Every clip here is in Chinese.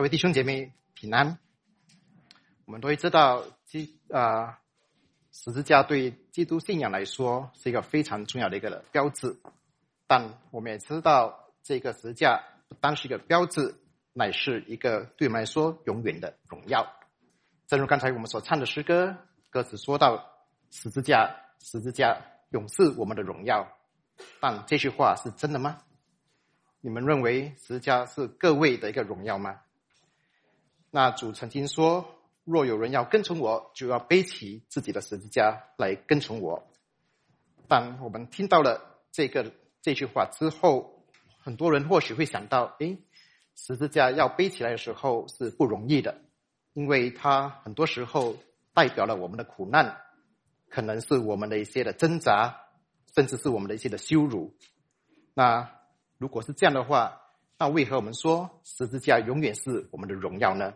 各位弟兄姐妹平安。我们都会知道，基啊十字架对基督信仰来说是一个非常重要的一个标志，但我们也知道，这个十字架不单是一个标志，乃是一个对我们来说永远的荣耀。正如刚才我们所唱的诗歌，歌词说到十字架，十字架永是我们的荣耀。但这句话是真的吗？你们认为十字架是各位的一个荣耀吗？那主曾经说：“若有人要跟从我，就要背起自己的十字架来跟从我。”当我们听到了这个这句话之后，很多人或许会想到：“诶，十字架要背起来的时候是不容易的，因为它很多时候代表了我们的苦难，可能是我们的一些的挣扎，甚至是我们的一些的羞辱。”那如果是这样的话，那为何我们说十字架永远是我们的荣耀呢？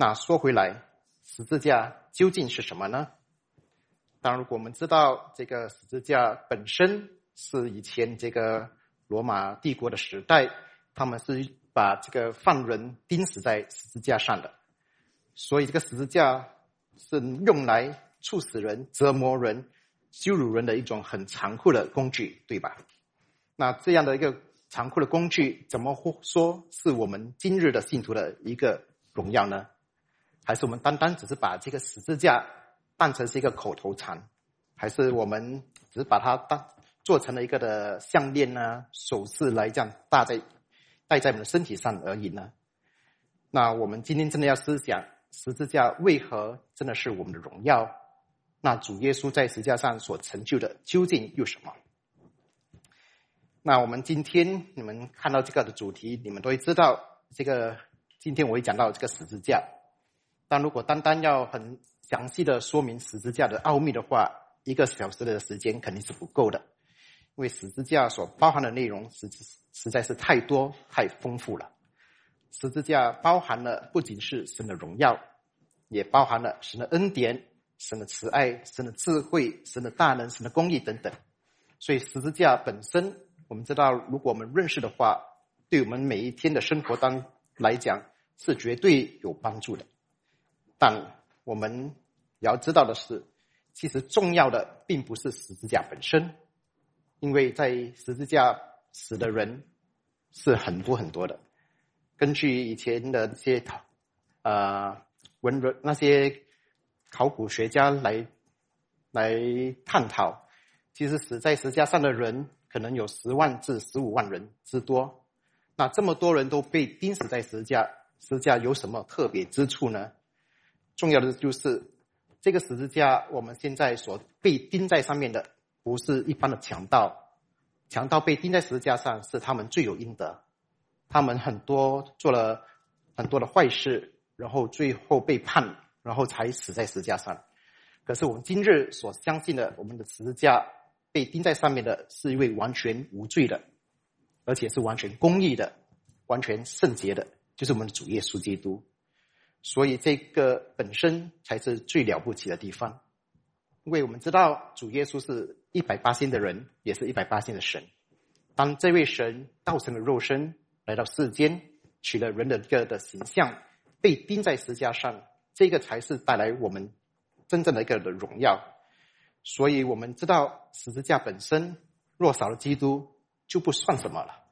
那说回来，十字架究竟是什么呢？当然，如果我们知道这个十字架本身是以前这个罗马帝国的时代，他们是把这个犯人钉死在十字架上的，所以这个十字架是用来处死人、折磨人、羞辱人的一种很残酷的工具，对吧？那这样的一个。残酷的工具，怎么说是我们今日的信徒的一个荣耀呢？还是我们单单只是把这个十字架当成是一个口头禅？还是我们只把它当做成了一个的项链呢、首饰来这样戴在戴在我们的身体上而已呢？那我们今天真的要思想，十字架为何真的是我们的荣耀？那主耶稣在十字架上所成就的究竟又什么？那我们今天你们看到这个的主题，你们都会知道这个。今天我会讲到这个十字架，但如果单单要很详细的说明十字架的奥秘的话，一个小时的时间肯定是不够的，因为十字架所包含的内容实实在是太多太丰富了。十字架包含了不仅是神的荣耀，也包含了神的恩典、神的慈爱、神的智慧、神的大能、神的公义等等。所以十字架本身。我们知道，如果我们认识的话，对我们每一天的生活当来讲是绝对有帮助的。但我们要知道的是，其实重要的并不是十字架本身，因为在十字架死的人是很多很多的。根据以前的那些呃文人那些考古学家来来探讨，其实死在十字架上的人。可能有十万至十五万人之多，那这么多人都被钉死在十字架，十字架有什么特别之处呢？重要的就是这个十字架，我们现在所被钉在上面的，不是一般的强盗，强盗被钉在十字架上是他们罪有应得，他们很多做了很多的坏事，然后最后被判，然后才死在十字架上。可是我们今日所相信的，我们的十字架。被钉在上面的是一位完全无罪的，而且是完全公义的、完全圣洁的，就是我们的主耶稣基督。所以这个本身才是最了不起的地方，因为我们知道主耶稣是一百八星的人，也是一百八星的神。当这位神道成了肉身来到世间，取了人的一个的形象，被钉在石架上，这个才是带来我们真正的一个的荣耀。所以我们知道十字架本身若少了基督就不算什么了，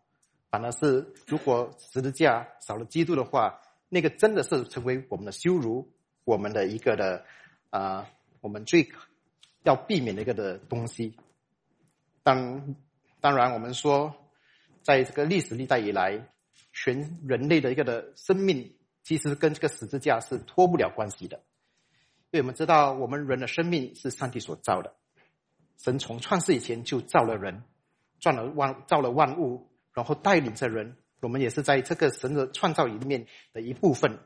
反而是如果十字架少了基督的话，那个真的是成为我们的羞辱，我们的一个的啊，我们最要避免的一个的东西。当当然，我们说在这个历史历代以来，全人类的一个的生命，其实跟这个十字架是脱不了关系的。因为我们知道，我们人的生命是上帝所造的。神从创世以前就造了人，造了万造了万物，然后带领着人。我们也是在这个神的创造里面的一部分。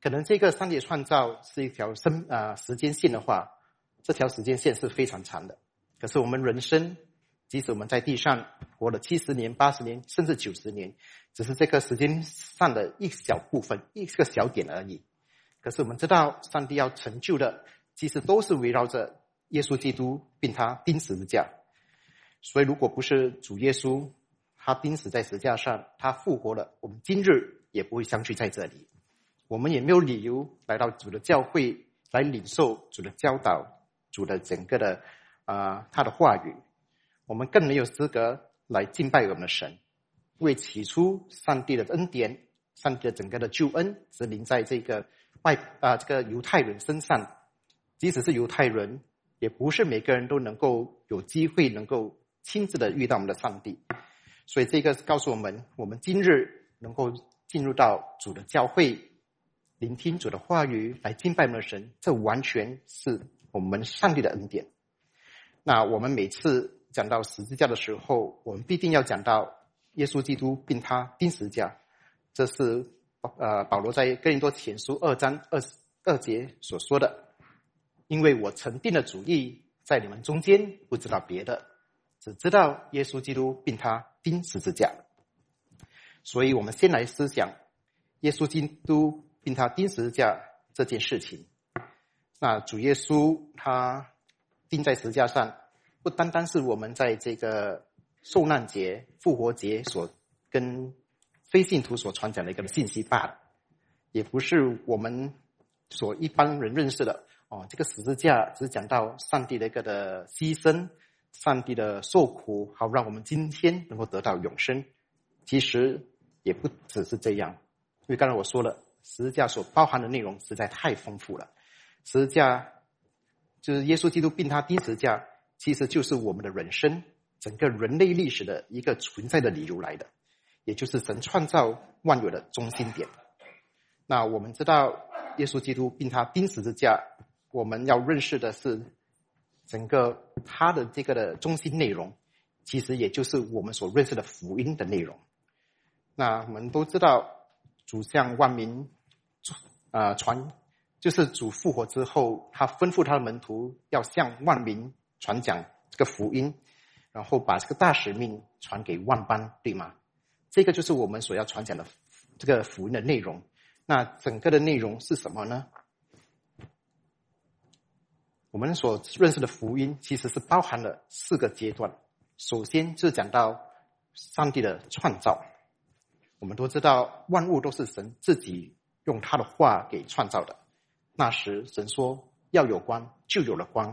可能这个上帝创造是一条生啊时间线的话，这条时间线是非常长的。可是我们人生，即使我们在地上活了七十年、八十年，甚至九十年，只是这个时间上的一小部分、一个小点而已。可是我们知道，上帝要成就的，其实都是围绕着耶稣基督，并他钉十字架。所以，如果不是主耶稣，他钉死在石架上，他复活了，我们今日也不会相聚在这里。我们也没有理由来到主的教会来领受主的教导、主的整个的啊他的话语。我们更没有资格来敬拜我们的神，为起初上帝的恩典、上帝的整个的救恩，是临在这个外啊这个犹太人身上。即使是犹太人，也不是每个人都能够有机会能够亲自的遇到我们的上帝。所以这个告诉我们，我们今日能够进入到主的教会，聆听主的话语，来敬拜我们的神，这完全是我们上帝的恩典。那我们每次讲到十字架的时候，我们必定要讲到耶稣基督并他钉十字架。这是呃保罗在哥林多前书二章二十二节所说的。因为我曾定了主意，在你们中间不知道别的。只知道耶稣基督并他钉十字架，所以我们先来思想耶稣基督并他钉十字架这件事情。那主耶稣他钉在十字架上，不单单是我们在这个受难节、复活节所跟非信徒所传讲的一个信息罢了，也不是我们所一般人认识的哦。这个十字架只讲到上帝的一个的牺牲。上帝的受苦，好让我们今天能够得到永生。其实也不只是这样，因为刚才我说了，十字架所包含的内容实在太丰富了。十字架就是耶稣基督并他钉十字架，其实就是我们的人生，整个人类历史的一个存在的理由来的，也就是神创造万有的中心点。那我们知道，耶稣基督并他钉十字架，我们要认识的是。整个它的这个的中心内容，其实也就是我们所认识的福音的内容。那我们都知道，主向万民，啊传，就是主复活之后，他吩咐他的门徒要向万民传讲这个福音，然后把这个大使命传给万邦，对吗？这个就是我们所要传讲的这个福音的内容。那整个的内容是什么呢？我们所认识的福音其实是包含了四个阶段。首先是讲到上帝的创造。我们都知道万物都是神自己用他的话给创造的。那时神说要有光，就有了光，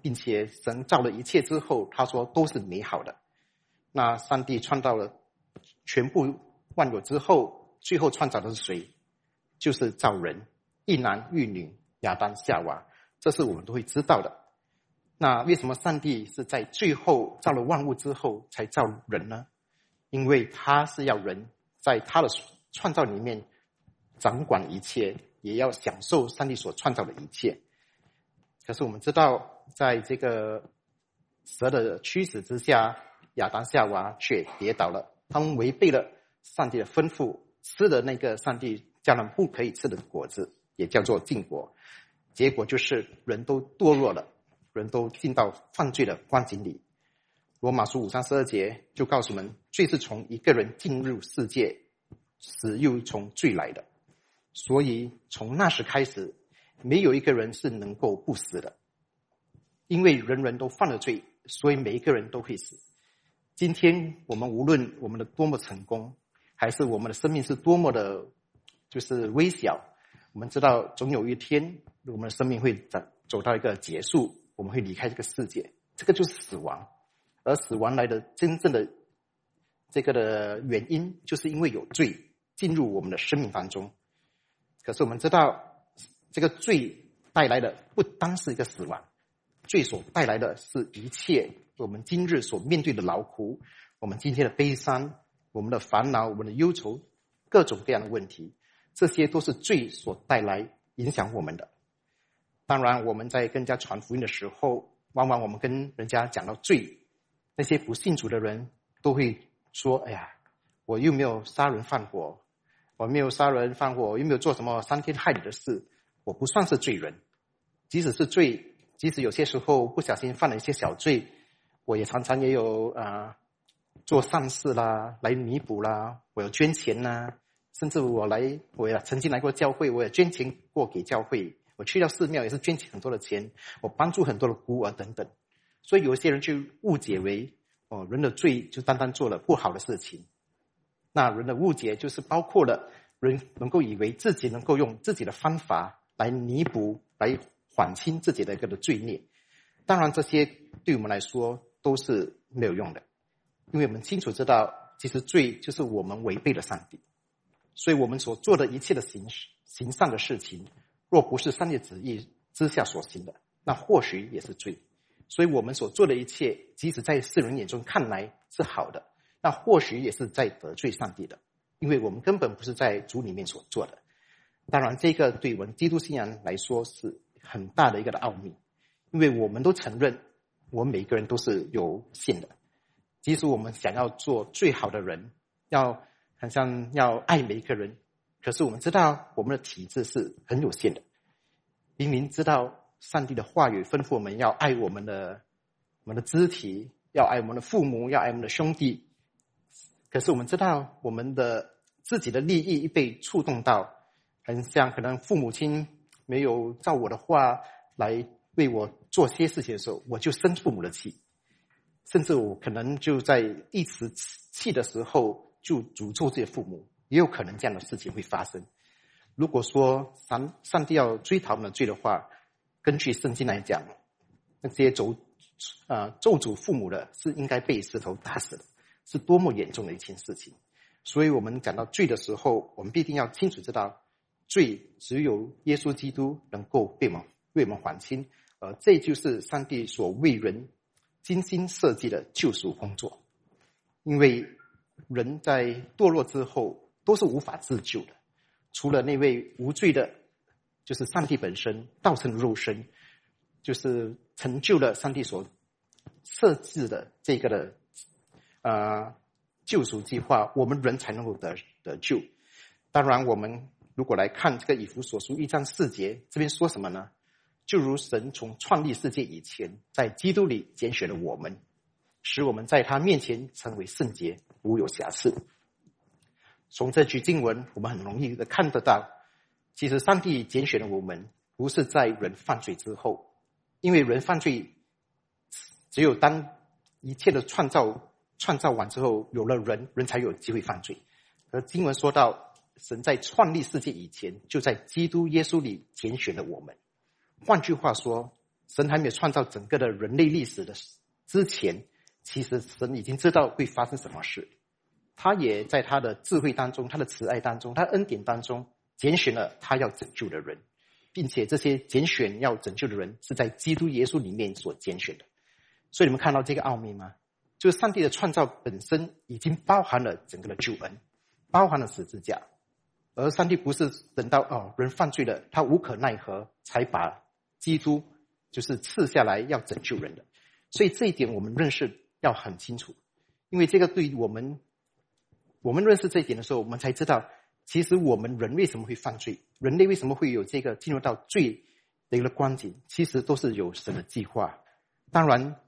并且神造了一切之后，他说都是美好的。那上帝创造了全部万有之后，最后创造的是谁？就是造人，一男一女，亚当夏娃。这是我们都会知道的。那为什么上帝是在最后造了万物之后才造人呢？因为他是要人在他的创造里面掌管一切，也要享受上帝所创造的一切。可是我们知道，在这个蛇的驱使之下，亚当夏娃却跌倒了，他们违背了上帝的吩咐，吃了那个上帝叫他们不可以吃的果子，也叫做禁果。结果就是人都堕落了，人都进到犯罪的光景里。罗马书五章十二节就告诉我们，罪是从一个人进入世界，死又从罪来的。所以从那时开始，没有一个人是能够不死的，因为人人都犯了罪，所以每一个人都会死。今天我们无论我们的多么成功，还是我们的生命是多么的，就是微小，我们知道总有一天。我们的生命会走走到一个结束，我们会离开这个世界，这个就是死亡。而死亡来的真正的这个的原因，就是因为有罪进入我们的生命当中。可是我们知道，这个罪带来的不单是一个死亡，罪所带来的是一切我们今日所面对的劳苦，我们今天的悲伤，我们的烦恼，我们的忧愁，各种各样的问题，这些都是罪所带来影响我们的。当然，我们在跟人家传福音的时候，往往我们跟人家讲到罪，那些不信主的人都会说：“哎呀，我又没有杀人放火，我没有杀人放火，又没有做什么伤天害理的事，我不算是罪人。即使是罪，即使有些时候不小心犯了一些小罪，我也常常也有啊做善事啦，来弥补啦，我要捐钱呐，甚至我来，我也曾经来过教会，我也捐钱过给教会。”我去到寺庙也是捐钱很多的钱，我帮助很多的孤儿等等，所以有些人就误解为哦，人的罪就单单做了不好的事情。那人的误解就是包括了人能够以为自己能够用自己的方法来弥补、来缓清自己的一个的罪孽。当然，这些对我们来说都是没有用的，因为我们清楚知道，其实罪就是我们违背了上帝，所以我们所做的一切的行行善的事情，若不是上帝旨意之下所行的，那或许也是罪。所以我们所做的一切，即使在世人眼中看来是好的，那或许也是在得罪上帝的，因为我们根本不是在主里面所做的。当然，这个对我们基督信仰来说是很大的一个的奥秘，因为我们都承认，我们每个人都是有限的。即使我们想要做最好的人，要好像要爱每一个人，可是我们知道我们的体质是很有限的。明明知道。上帝的话语吩咐我们要爱我们的我们的肢体，要爱我们的父母，要爱我们的兄弟。可是我们知道，我们的自己的利益被触动到，很像可能父母亲没有照我的话来为我做些事情的时候，我就生父母的气，甚至我可能就在一时气的时候就诅咒这些父母，也有可能这样的事情会发生。如果说上上帝要追讨我们的罪的话，根据圣经来讲，那些咒啊咒诅父母的，是应该被石头打死的，是多么严重的一件事情。所以，我们讲到罪的时候，我们必定要清楚知道，罪只有耶稣基督能够被我们为我们还清，而这就是上帝所为人精心设计的救赎工作。因为人在堕落之后都是无法自救的，除了那位无罪的。就是上帝本身道成肉身，就是成就了上帝所设置的这个的呃救赎计划，我们人才能够得得救。当然，我们如果来看这个以弗所书一章四节，这边说什么呢？就如神从创立世界以前，在基督里拣选了我们，使我们在他面前成为圣洁，无有瑕疵。从这句经文，我们很容易的看得到。其实，上帝拣选了我们，不是在人犯罪之后，因为人犯罪，只有当一切的创造创造完之后，有了人，人才有机会犯罪。而经文说到，神在创立世界以前，就在基督耶稣里拣选了我们。换句话说，神还没有创造整个的人类历史的之前，其实神已经知道会发生什么事，他也在他的智慧当中，他的慈爱当中，他的恩典当中。拣选了他要拯救的人，并且这些拣选要拯救的人是在基督耶稣里面所拣选的。所以你们看到这个奥秘吗？就是上帝的创造本身已经包含了整个的救恩，包含了十字架。而上帝不是等到哦人犯罪了，他无可奈何才把基督就是赐下来要拯救人的。所以这一点我们认识要很清楚，因为这个对于我们，我们认识这一点的时候，我们才知道。其实我们人为什么会犯罪？人类为什么会有这个进入到罪的一个光景？其实都是有神的计划。当然，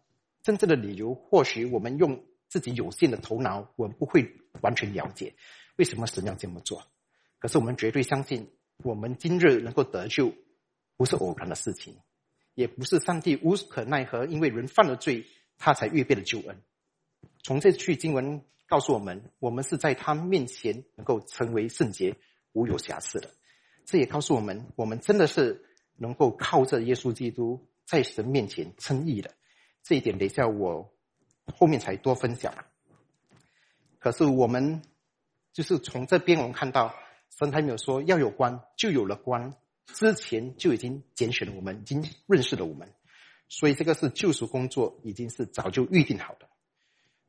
真正的理由或许我们用自己有限的头脑，我们不会完全了解为什么神要这么做。可是我们绝对相信，我们今日能够得救，不是偶然的事情，也不是上帝无可奈何，因为人犯了罪，他才预备了救恩。从这句经文。告诉我们，我们是在他面前能够成为圣洁、无有瑕疵的。这也告诉我们，我们真的是能够靠着耶稣基督在神面前称义的。这一点，等一下我后面才多分享。可是我们就是从这边我们看到，神还没有说要有光，就有了光，之前就已经拣选了我们，已经认识了我们，所以这个是救赎工作，已经是早就预定好的。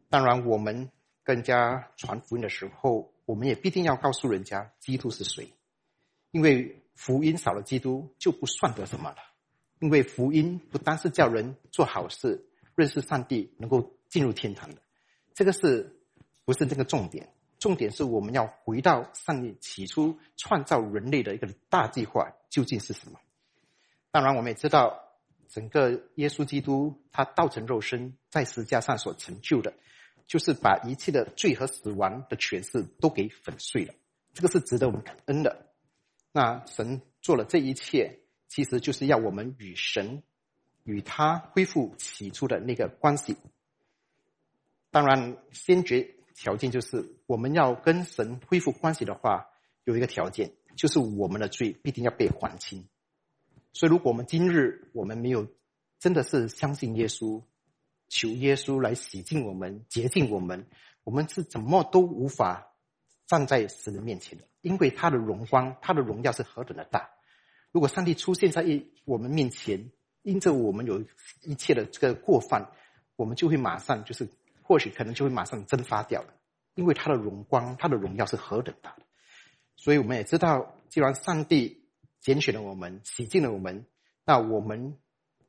当然，我们。更加传福音的时候，我们也必定要告诉人家基督是谁，因为福音少了基督就不算得什么了。因为福音不单是叫人做好事、认识上帝、能够进入天堂的，这个是不是这个重点？重点是我们要回到上帝起初创造人类的一个大计划究竟是什么？当然，我们也知道整个耶稣基督他道成肉身在十字架上所成就的。就是把一切的罪和死亡的权势都给粉碎了，这个是值得我们感恩的。那神做了这一切，其实就是要我们与神、与他恢复起初的那个关系。当然，先决条件就是我们要跟神恢复关系的话，有一个条件，就是我们的罪必定要被还清。所以，如果我们今日我们没有真的是相信耶稣，求耶稣来洗净我们、洁净我们，我们是怎么都无法站在神的面前的，因为他的荣光、他的荣耀是何等的大。如果上帝出现在一我们面前，因着我们有一切的这个过犯，我们就会马上就是，或许可能就会马上蒸发掉了，因为他的荣光、他的荣耀是何等大的。所以我们也知道，既然上帝拣选了我们、洗净了我们，那我们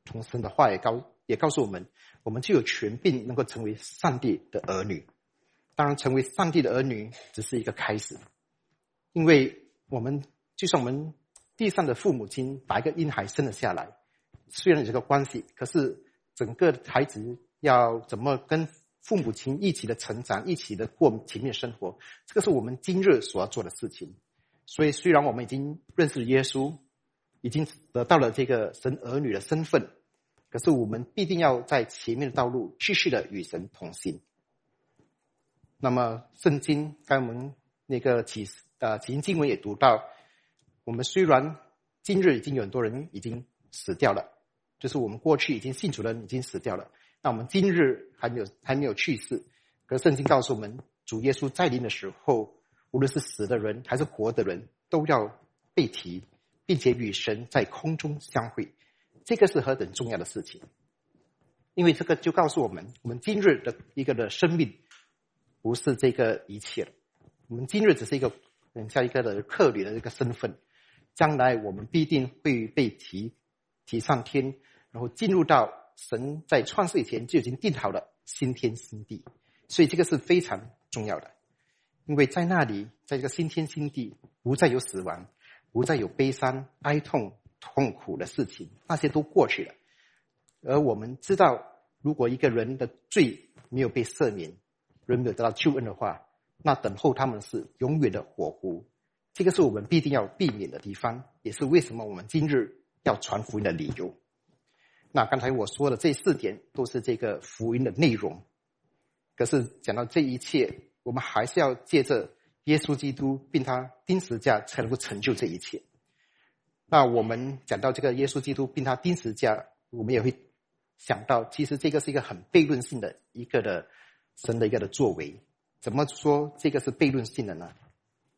从神的话也告也告诉我们，我们就有权柄能够成为上帝的儿女。当然，成为上帝的儿女只是一个开始，因为我们就像我们。地上的父母亲把一个婴孩生了下来，虽然有这个关系，可是整个孩子要怎么跟父母亲一起的成长，一起的过前面生活，这个是我们今日所要做的事情。所以，虽然我们已经认识耶稣，已经得到了这个神儿女的身份，可是我们必定要在前面的道路继续的与神同行。那么，圣经刚我们那个启呃启经经文也读到。我们虽然今日已经有很多人已经死掉了，就是我们过去已经信主的人已经死掉了，那我们今日还没有还没有去世。可圣经告诉我们，主耶稣再临的时候，无论是死的人还是活的人，都要被提，并且与神在空中相会。这个是何等重要的事情！因为这个就告诉我们，我们今日的一个的生命不是这个一切了，我们今日只是一个等下一个的客旅的一个身份。将来我们必定会被提提上天，然后进入到神在创世以前就已经定好的新天新地，所以这个是非常重要的，因为在那里，在这个新天新地，不再有死亡，不再有悲伤、哀痛、痛苦的事情，那些都过去了。而我们知道，如果一个人的罪没有被赦免，人没有得到救恩的话，那等候他们是永远的火湖。这个是我们必定要避免的地方，也是为什么我们今日要传福音的理由。那刚才我说的这四点都是这个福音的内容。可是讲到这一切，我们还是要借着耶稣基督，并他钉十字架，才能够成就这一切。那我们讲到这个耶稣基督，并他钉十字架，我们也会想到，其实这个是一个很悖论性的一个的神的一个的作为。怎么说这个是悖论性的呢？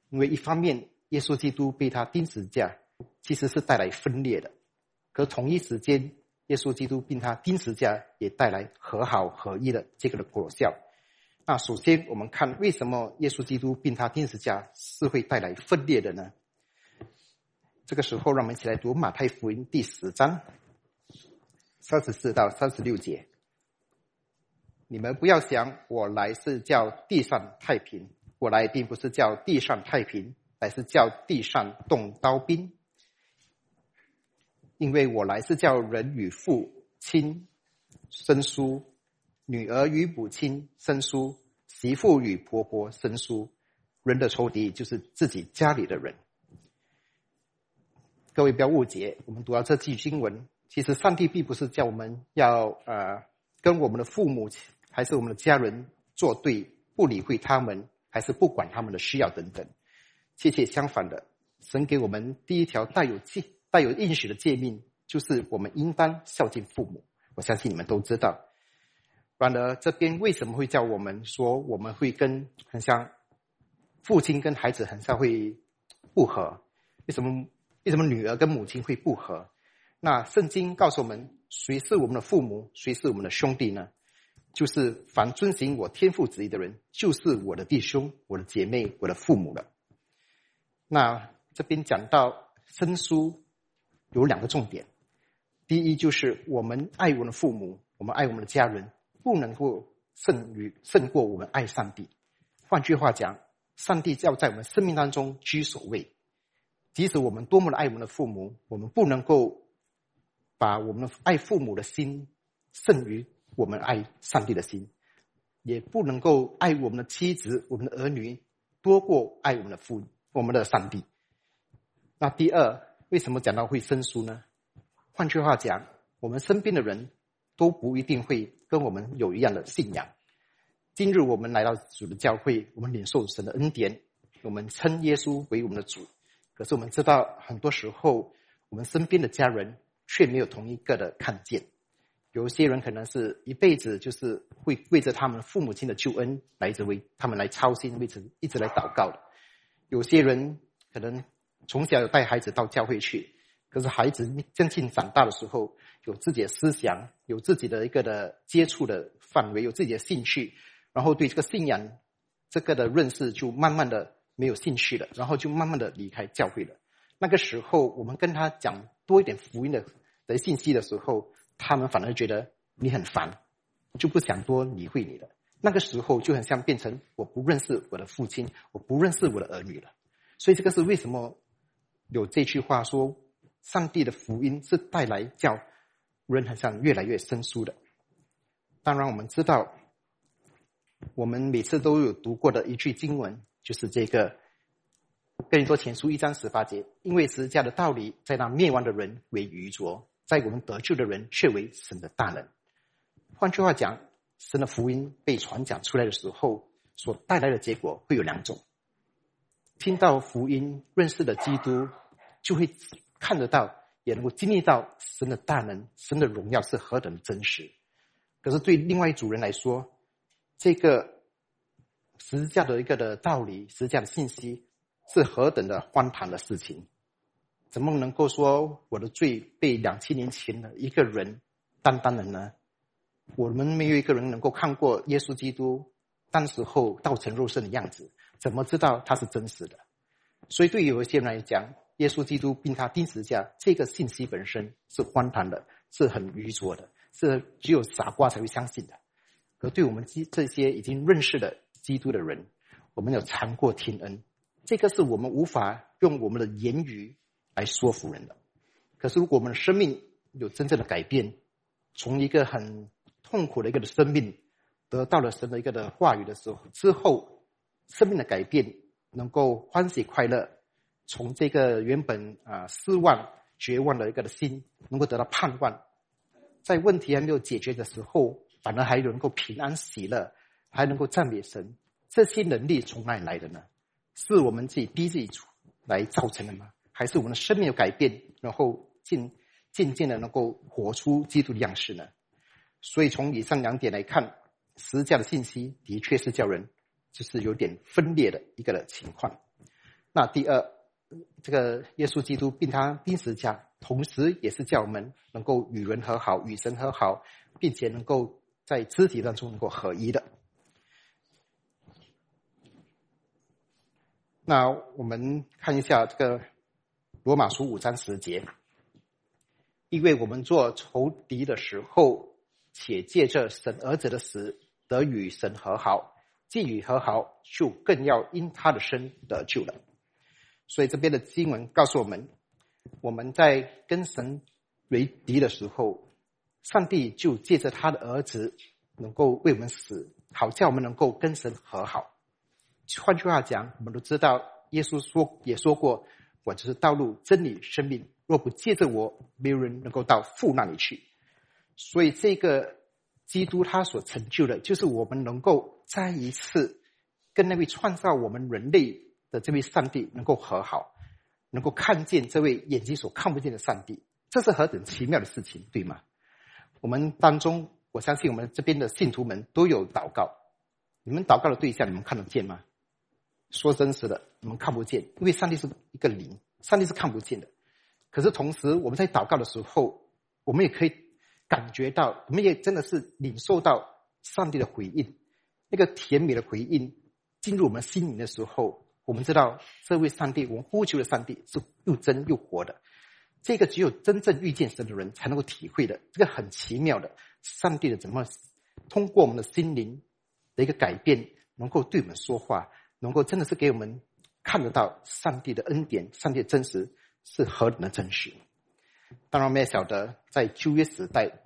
因为一方面，耶稣基督被他钉十字架，其实是带来分裂的；可同一时间，耶稣基督并他钉十字架，也带来和好合一的这个的果效。那首先，我们看为什么耶稣基督并他钉十家是会带来分裂的呢？这个时候，让我们一起来读马太福音第十章三十四到三十六节。你们不要想我来是叫地上太平。我来并不是叫地上太平，乃是叫地上动刀兵。因为我来是叫人与父亲生疏，女儿与母亲生疏，媳妇与婆婆生疏。人的仇敌就是自己家里的人。各位不要误解，我们读到这句经文，其实上帝并不是叫我们要呃跟我们的父母还是我们的家人作对，不理会他们。还是不管他们的需要等等，切切相反的，神给我们第一条带有诫带有应许的诫命，就是我们应当孝敬父母。我相信你们都知道。反而这边为什么会叫我们说我们会跟很像父亲跟孩子很像会不和？为什么为什么女儿跟母亲会不和？那圣经告诉我们，谁是我们的父母，谁是我们的兄弟呢？就是凡遵行我天父旨意的人，就是我的弟兄、我的姐妹、我的父母了。那这边讲到生疏，有两个重点。第一，就是我们爱我们的父母，我们爱我们的家人，不能够胜于胜过我们爱上帝。换句话讲，上帝要在我们生命当中居首位。即使我们多么的爱我们的父母，我们不能够把我们爱父母的心胜于。我们爱上帝的心，也不能够爱我们的妻子、我们的儿女多过爱我们的父、我们的上帝。那第二，为什么讲到会生疏呢？换句话讲，我们身边的人都不一定会跟我们有一样的信仰。今日我们来到主的教会，我们领受神的恩典，我们称耶稣为我们的主。可是我们知道，很多时候我们身边的家人却没有同一个的看见。有些人可能是一辈子就是会为着他们父母亲的救恩来着为他们来操心，为着一直来祷告的。有些人可能从小有带孩子到教会去，可是孩子将近长大的时候，有自己的思想，有自己的一个的接触的范围，有自己的兴趣。然后对这个信仰，这个的认识就慢慢的没有兴趣了，然后就慢慢的离开教会了。那个时候，我们跟他讲多一点福音的的信息的时候，他们反而觉得你很烦，就不想多理会你了。那个时候就很像变成我不认识我的父亲，我不认识我的儿女了。所以这个是为什么有这句话说，上帝的福音是带来叫人好像越来越生疏的。当然，我们知道。我们每次都有读过的一句经文，就是这个《跟你说前书》一章十八节：“因为十字架的道理，在那灭亡的人为愚拙，在我们得救的人却为神的大能。”换句话讲，神的福音被传讲出来的时候，所带来的结果会有两种：听到福音、认识的基督，就会看得到，也能够经历到神的大能、神的荣耀是何等真实。可是对另外一组人来说，这个十字架的一个的道理，十字架的信息是何等的荒唐的事情？怎么能够说我的罪被两千年前的一个人担当了呢？我们没有一个人能够看过耶稣基督当时候道成肉身的样子，怎么知道他是真实的？所以对于有一些人来讲，耶稣基督并他钉十字架这个信息本身是荒唐的，是很愚拙的，是只有傻瓜才会相信的。而对我们基这些已经认识的基督的人，我们有尝过天恩，这个是我们无法用我们的言语来说服人的。可是，如果我们的生命有真正的改变，从一个很痛苦的一个的生命，得到了神的一个的话语的时候，之后生命的改变，能够欢喜快乐，从这个原本啊失望绝望的一个的心，能够得到盼望，在问题还没有解决的时候。反而还能够平安喜乐，还能够赞美神，这些能力从哪里来的呢？是我们自己逼自己出来造成的吗？还是我们的生命有改变，然后渐渐渐的能够活出基督的样式呢？所以从以上两点来看，十字架的信息的确是叫人就是有点分裂的一个的情况。那第二，这个耶稣基督并他钉十字架，同时也是叫我们能够与人和好，与神和好，并且能够。在肢体当中能够合一的。那我们看一下这个罗马书五章十节，因为我们做仇敌的时候，且借着神儿子的死得与神和好，既与和好，就更要因他的生得救了。所以这边的经文告诉我们，我们在跟神为敌的时候。上帝就借着他的儿子，能够为我们死，好叫我们能够跟神和好。换句话讲，我们都知道，耶稣说也说过：“我就是道路、真理、生命。若不借着我，没有人能够到父那里去。”所以，这个基督他所成就的，就是我们能够再一次跟那位创造我们人类的这位上帝能够和好，能够看见这位眼睛所看不见的上帝。这是何等奇妙的事情，对吗？我们当中，我相信我们这边的信徒们都有祷告。你们祷告的对象，你们看得见吗？说真实的，你们看不见，因为上帝是一个灵，上帝是看不见的。可是同时，我们在祷告的时候，我们也可以感觉到，我们也真的是领受到上帝的回应，那个甜美的回应进入我们心灵的时候，我们知道这位上帝，我们呼求的上帝是又真又活的。这个只有真正遇见神的人才能够体会的，这个很奇妙的，上帝的怎么通过我们的心灵的一个改变，能够对我们说话，能够真的是给我们看得到上帝的恩典，上帝的真实是何等的真实。当然，我们也晓得，在旧约时代，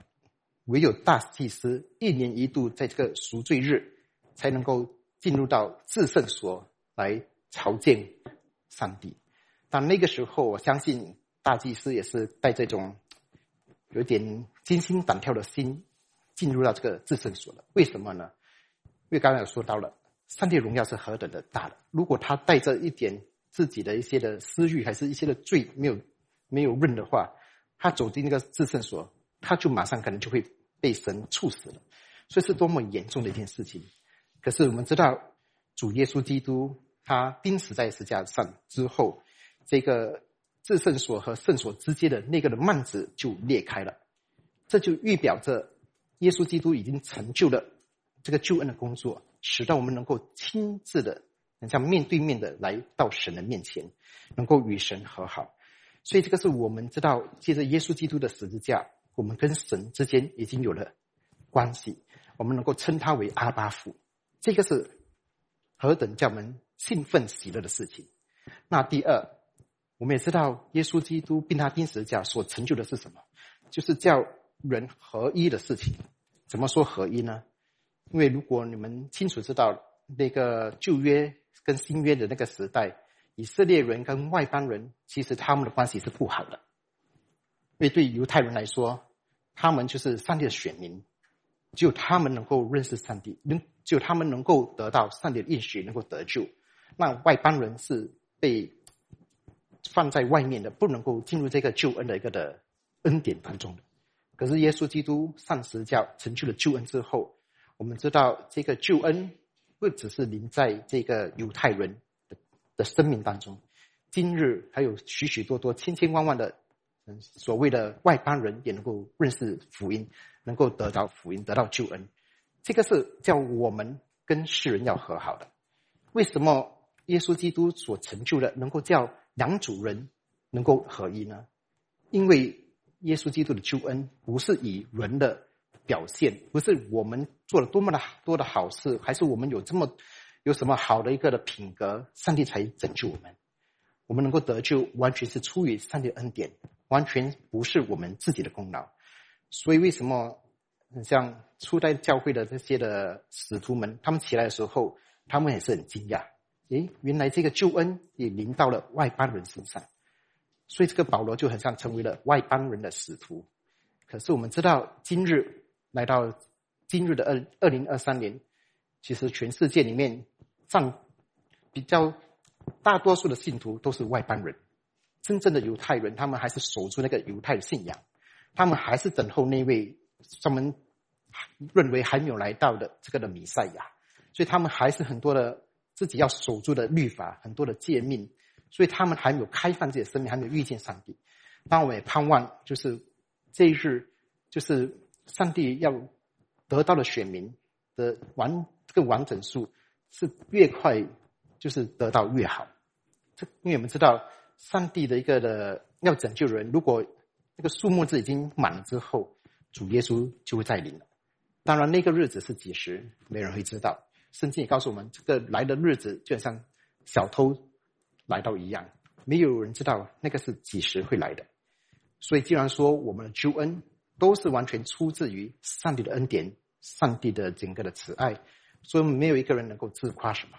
唯有大祭司一年一度在这个赎罪日，才能够进入到至圣所来朝见上帝。但那个时候，我相信。大祭司也是带这种有点惊心胆跳的心进入到这个至圣所了。为什么呢？因为刚才说到了，上帝荣耀是何等的大的。如果他带着一点自己的一些的私欲，还是一些的罪没有没有认的话，他走进那个至圣所，他就马上可能就会被神处死了。所以是多么严重的一件事情。可是我们知道，主耶稣基督他钉死在十字架上之后，这个至圣所和圣所之间的那个的幔子就裂开了，这就预表着耶稣基督已经成就了这个救恩的工作，使到我们能够亲自的，能像面对面的来到神的面前，能够与神和好。所以这个是我们知道，借着耶稣基督的十字架，我们跟神之间已经有了关系。我们能够称他为阿巴父，这个是何等叫我们兴奋喜乐的事情。那第二，我们也知道耶稣基督并他钉十字架所成就的是什么？就是叫人合一的事情。怎么说合一呢？因为如果你们清楚知道那个旧约跟新约的那个时代，以色列人跟外邦人其实他们的关系是不好的。因为对犹太人来说，他们就是上帝的选民。只有他们能够认识上帝，能只有他们能够得到上帝的应许，能够得救。那外邦人是被放在外面的，不能够进入这个救恩的一个的恩典当中的。可是耶稣基督上十字架成就了救恩之后，我们知道这个救恩不只是临在这个犹太人的的生命当中，今日还有许许多多千千万万的所谓的外邦人也能够认识福音。能够得到福音，得到救恩，这个是叫我们跟世人要和好的。为什么耶稣基督所成就的能够叫两组人能够合一呢？因为耶稣基督的救恩不是以人的表现，不是我们做了多么的多的好事，还是我们有这么有什么好的一个的品格，上帝才拯救我们。我们能够得救，完全是出于上帝恩典，完全不是我们自己的功劳。所以，为什么像初代教会的这些的使徒们，他们起来的时候，他们也是很惊讶。诶，原来这个救恩也临到了外邦人身上，所以这个保罗就很像成为了外邦人的使徒。可是我们知道，今日来到今日的二二零二三年，其实全世界里面占比较大多数的信徒都是外邦人，真正的犹太人，他们还是守住那个犹太信仰。他们还是等候那位他们认为还没有来到的这个的弥赛亚，所以他们还是很多的自己要守住的律法，很多的诫命，所以他们还没有开放自己的生命，还没有遇见上帝。但我也盼望，就是这一日，就是上帝要得到的选民的完这个完整数是越快，就是得到越好。这因为我们知道，上帝的一个的要拯救人，如果那个数目字已经满了之后，主耶稣就会再临了。当然，那个日子是几时，没人会知道。圣经也告诉我们，这个来的日子就像小偷来到一样，没有人知道那个是几时会来的。所以，既然说我们的救恩都是完全出自于上帝的恩典，上帝的整个的慈爱，所以没有一个人能够自夸什么。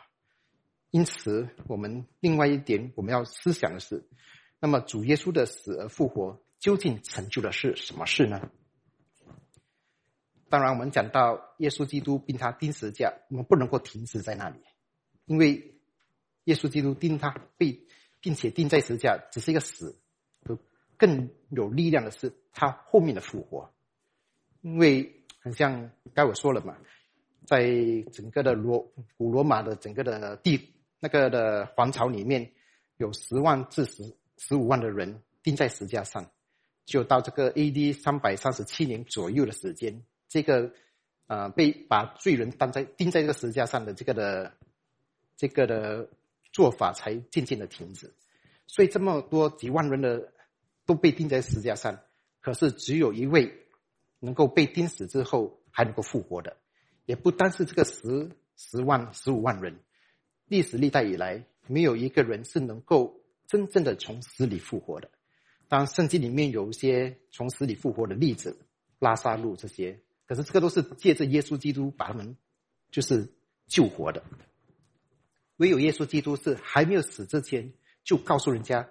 因此，我们另外一点我们要思想的是，那么主耶稣的死而复活。究竟成就的是什么事呢？当然，我们讲到耶稣基督并他钉十字架，我们不能够停止在那里，因为耶稣基督钉他被，并且钉在十字架只是一个死，更有力量的是他后面的复活。因为很像该我说了嘛，在整个的罗古罗马的整个的地那个的皇朝里面，有十万至十十五万的人钉在石架上。就到这个 A.D. 三百三十七年左右的时间，这个呃被把罪人当在钉在这个石架上的这个的这个的做法才渐渐的停止。所以这么多几万人的都被钉在石架上，可是只有一位能够被钉死之后还能够复活的，也不单是这个十十万十五万人，历史历代以来没有一个人是能够真正的从死里复活的。当然圣经里面有一些从死里复活的例子，拉萨路这些，可是这个都是借着耶稣基督把他们就是救活的。唯有耶稣基督是还没有死之前就告诉人家，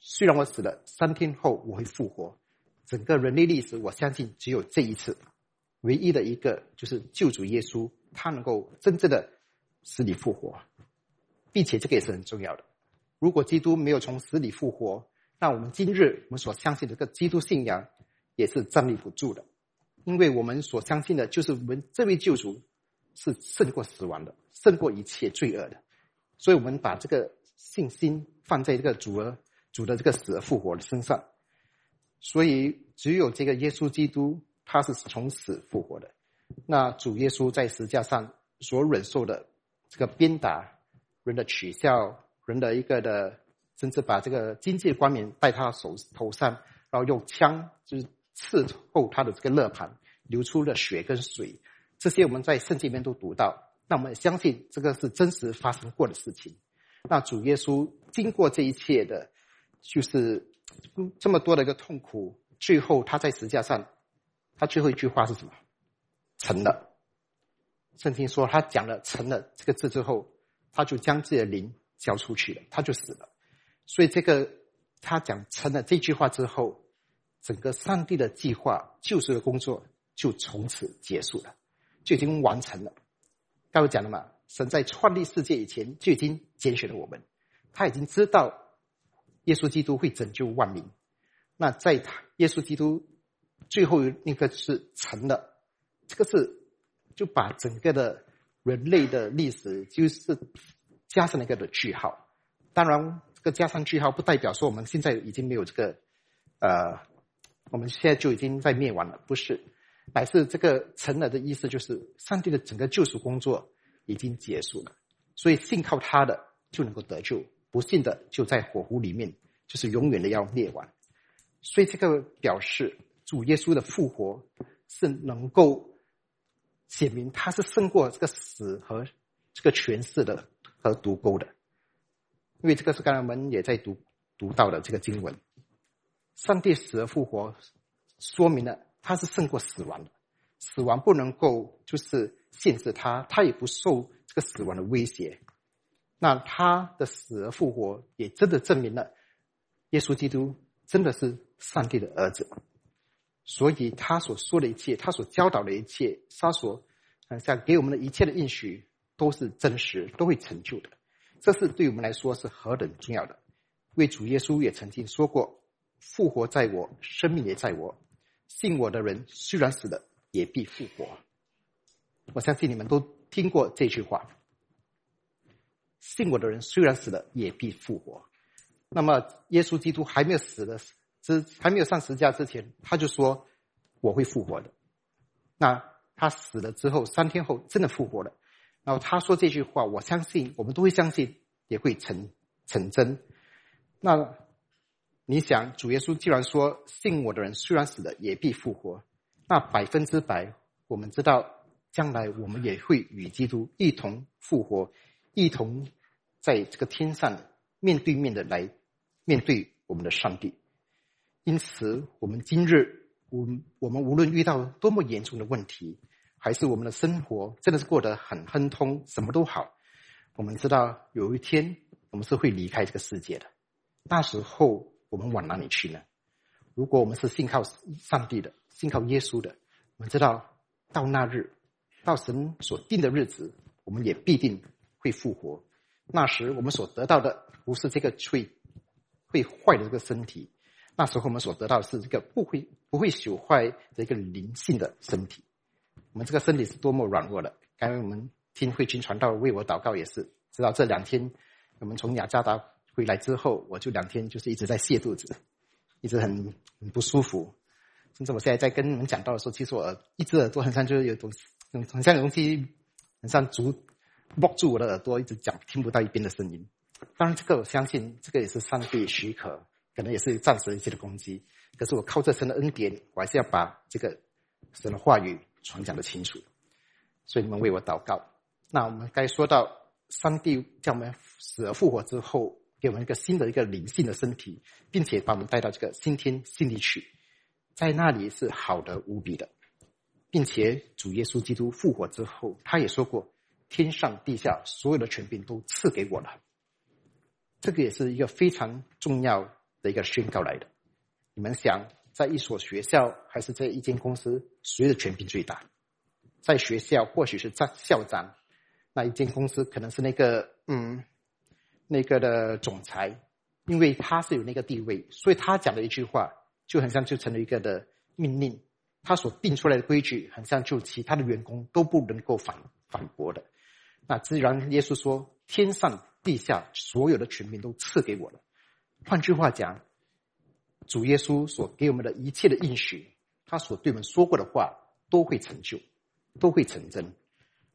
虽然我死了，三天后我会复活。整个人类历史，我相信只有这一次，唯一的一个就是救主耶稣他能够真正的死里复活，并且这个也是很重要的。如果基督没有从死里复活，那我们今日我们所相信的这个基督信仰也是站立不住的，因为我们所相信的就是我们这位救主是胜过死亡的，胜过一切罪恶的，所以我们把这个信心放在这个主儿主的这个死而复活的身上。所以，只有这个耶稣基督，他是从死复活的。那主耶稣在十字架上所忍受的这个鞭打、人的取笑、人的一个的，甚至把这个荆棘冠冕戴他手头上，然后用枪就是刺透他的这个肋盘，流出了血跟水，这些我们在圣经里面都读到。那我们相信这个是真实发生过的事情。那主耶稣经过这一切的，就是。这么多的一个痛苦，最后他在石架上，他最后一句话是什么？成了。圣经说他讲了“成了”这个字之后，他就将自己的灵交出去了，他就死了。所以这个他讲“成了”这句话之后，整个上帝的计划救赎的工作就从此结束了，就已经完成了。刚才讲了嘛，神在创立世界以前就已经拣选了我们，他已经知道。耶稣基督会拯救万民，那在他耶稣基督最后那个是成了，这个是就把整个的人类的历史就是加上了一个的句号。当然，这个加上句号不代表说我们现在已经没有这个呃，我们现在就已经在灭亡了，不是，乃是这个成了的意思就是上帝的整个救赎工作已经结束了，所以信靠他的就能够得救。不信的就在火湖里面，就是永远的要灭亡。所以这个表示主耶稣的复活是能够显明他是胜过这个死和这个权势的和毒钩的。因为这个是刚才我们也在读读到的这个经文，上帝死而复活，说明了他是胜过死亡的，死亡不能够就是限制他，他也不受这个死亡的威胁。那他的死而复活，也真的证明了耶稣基督真的是上帝的儿子。所以他所说的一切，他所教导的一切，他所像给我们的一切的应许，都是真实，都会成就的。这是对我们来说是何等重要的。为主耶稣也曾经说过：“复活在我，生命也在我。信我的人，虽然死了，也必复活。”我相信你们都听过这句话。信我的人虽然死了，也必复活。那么，耶稣基督还没有死的之，还没有上十字架之前，他就说我会复活的。那他死了之后，三天后真的复活了。然后他说这句话，我相信我们都会相信，也会成成真。那你想，主耶稣既然说信我的人虽然死了，也必复活，那百分之百，我们知道将来我们也会与基督一同复活。一同在这个天上面对面的来面对我们的上帝，因此我们今日，我我们无论遇到多么严重的问题，还是我们的生活真的是过得很亨通，什么都好，我们知道有一天我们是会离开这个世界的。那时候我们往哪里去呢？如果我们是信靠上帝的，信靠耶稣的，我们知道到那日，到神所定的日子，我们也必定。会复活，那时我们所得到的不是这个会会坏的这个身体，那时候我们所得到的是这个不会不会朽坏的一个灵性的身体。我们这个身体是多么软弱的！刚才我们听慧君传道为我祷告，也是知道这两天我们从雅加达回来之后，我就两天就是一直在泻肚子，一直很很不舒服。甚至我现在在跟你们讲到的时候，其实我一只耳朵很像就是有东西，很像有东西，很像竹。握住我的耳朵，一直讲听不到一边的声音。当然，这个我相信，这个也是上帝许可，可能也是暂时一些的攻击。可是我靠这神的恩典，我还是要把这个神的话语传讲的清楚。所以你们为我祷告。那我们该说到，上帝叫我们死而复活之后，给我们一个新的一个灵性的身体，并且把我们带到这个新天新地去，在那里是好的无比的，并且主耶稣基督复活之后，他也说过。天上地下所有的权柄都赐给我了，这个也是一个非常重要的一个宣告来的。你们想，在一所学校还是在一间公司，谁的权柄最大？在学校或许是在校长，那一间公司可能是那个嗯那个的总裁，因为他是有那个地位，所以他讲的一句话就很像就成了一个的命令，他所定出来的规矩，很像就其他的员工都不能够反反驳的。那自然耶稣说：“天上地下所有的权柄都赐给我了。”换句话讲，主耶稣所给我们的一切的应许，他所对我们说过的话，都会成就。都会成真，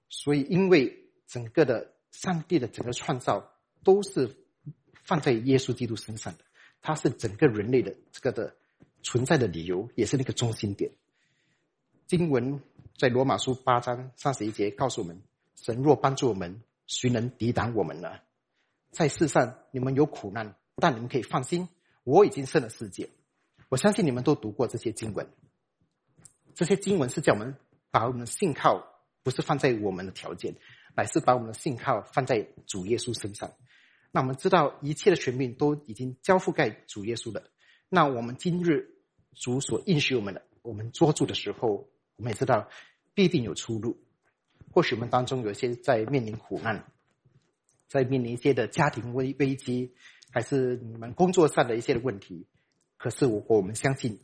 所以因为整个的上帝的整个创造都是放在耶稣基督身上的，他是整个人类的这个的存在的理由，也是那个中心点。经文在罗马书八章三十一节告诉我们：神若帮助我们，谁能抵挡我们呢？在世上你们有苦难，但你们可以放心，我已经胜了世界。我相信你们都读过这些经文，这些经文是叫我们。把我们的信靠不是放在我们的条件，乃是把我们的信靠放在主耶稣身上。那我们知道一切的权柄都已经交付给主耶稣了。那我们今日主所应许我们的，我们捉住的时候，我们也知道必定有出路。或许我们当中有些在面临苦难，在面临一些的家庭危危机，还是你们工作上的一些的问题。可是我我们相信，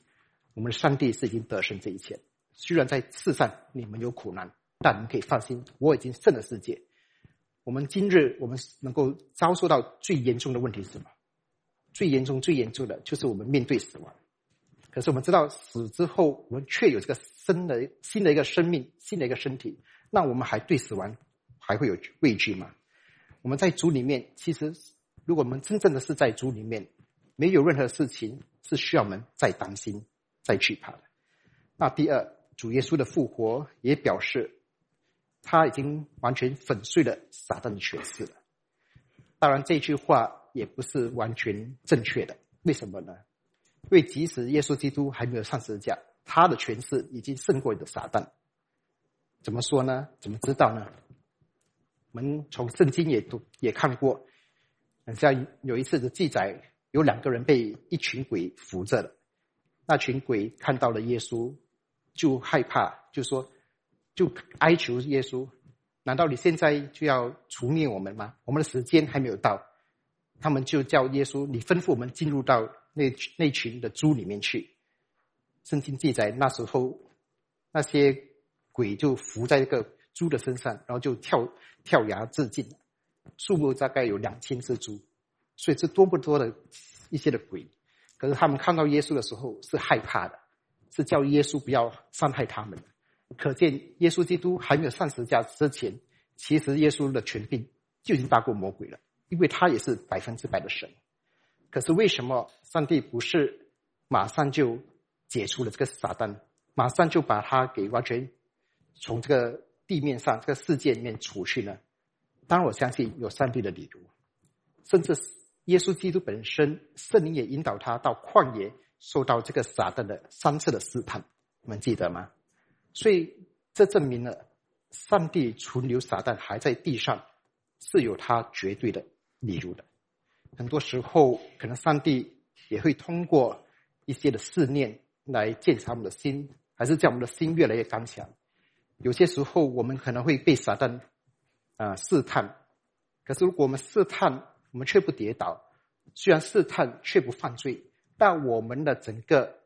我们的上帝是已经得胜这一切。虽然在世上你们有苦难，但你可以放心，我已经胜了世界。我们今日我们能够遭受到最严重的问题是什么？最严重、最严重的就是我们面对死亡。可是我们知道死之后，我们却有这个新的、新的一个生命、新的一个身体。那我们还对死亡还会有畏惧吗？我们在主里面，其实如果我们真正的是在主里面，没有任何事情是需要我们再担心、再惧怕的。那第二。主耶稣的复活也表示，他已经完全粉碎了撒旦的权势了。当然，这句话也不是完全正确的。为什么呢？因为即使耶稣基督还没有上十字架，他的权势已经胜过你的撒旦。怎么说呢？怎么知道呢？我们从圣经也读也看过，好像有一次的记载，有两个人被一群鬼扶着的，那群鬼看到了耶稣。就害怕，就说，就哀求耶稣：难道你现在就要除灭我们吗？我们的时间还没有到。他们就叫耶稣：你吩咐我们进入到那那群的猪里面去。圣经记载，那时候那些鬼就伏在一个猪的身上，然后就跳跳崖自尽，数目大概有两千只猪。所以这多不多的一些的鬼？可是他们看到耶稣的时候是害怕的。是叫耶稣不要伤害他们，可见耶稣基督还没有上十字架之前，其实耶稣的权柄就已经大过魔鬼了，因为他也是百分之百的神。可是为什么上帝不是马上就解除了这个撒旦，马上就把他给完全从这个地面上这个世界里面除去呢？当然，我相信有上帝的理由，甚至耶稣基督本身，圣灵也引导他到旷野。受到这个撒旦的三次的试探，你们记得吗？所以这证明了上帝存留撒旦还在地上是有他绝对的理由的。很多时候，可能上帝也会通过一些的试炼来检查我们的心，还是叫我们的心越来越刚强。有些时候，我们可能会被撒旦啊试探，可是如果我们试探，我们却不跌倒；虽然试探，却不犯罪。但我们的整个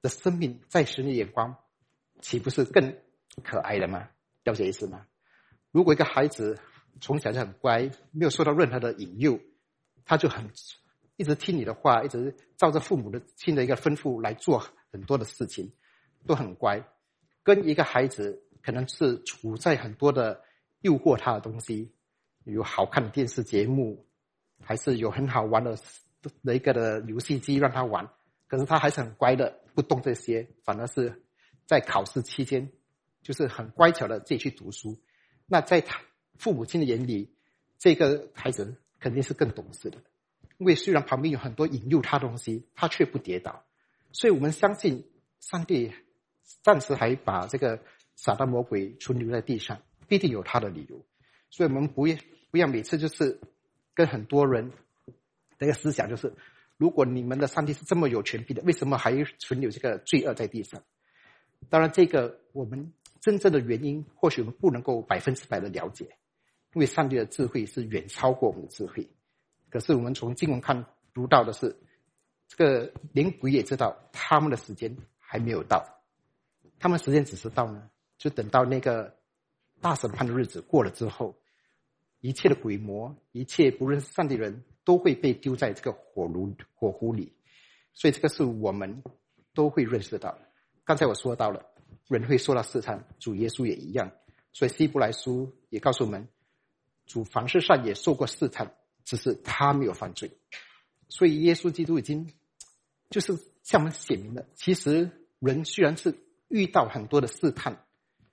的生命，在神的眼光，岂不是更可爱了吗？了解意思吗？如果一个孩子从小就很乖，没有受到任何的引诱，他就很一直听你的话，一直照着父母的亲的一个吩咐来做很多的事情，都很乖。跟一个孩子可能是处在很多的诱惑他的东西，有好看的电视节目，还是有很好玩的。的一个的游戏机让他玩，可是他还是很乖的，不动这些，反而是在考试期间，就是很乖巧的自己去读书。那在他父母亲的眼里，这个孩子肯定是更懂事的，因为虽然旁边有很多引诱他东西，他却不跌倒。所以我们相信上帝暂时还把这个撒旦魔鬼存留在地上，必定有他的理由。所以我们不要不要每次就是跟很多人。那个思想就是，如果你们的上帝是这么有权柄的，为什么还存留这个罪恶在地上？当然，这个我们真正的原因，或许我们不能够百分之百的了解，因为上帝的智慧是远超过我们的智慧。可是我们从经文看读到的是，这个连鬼也知道他们的时间还没有到，他们时间只是到呢，就等到那个大审判的日子过了之后，一切的鬼魔，一切不认识上帝人都会被丢在这个火炉火湖里，所以这个是我们都会认识到。刚才我说到了，人会受到试探，主耶稣也一样。所以希伯来书也告诉我们，主凡事上也受过试探，只是他没有犯罪。所以耶稣基督已经就是向我们显明了，其实人虽然是遇到很多的试探，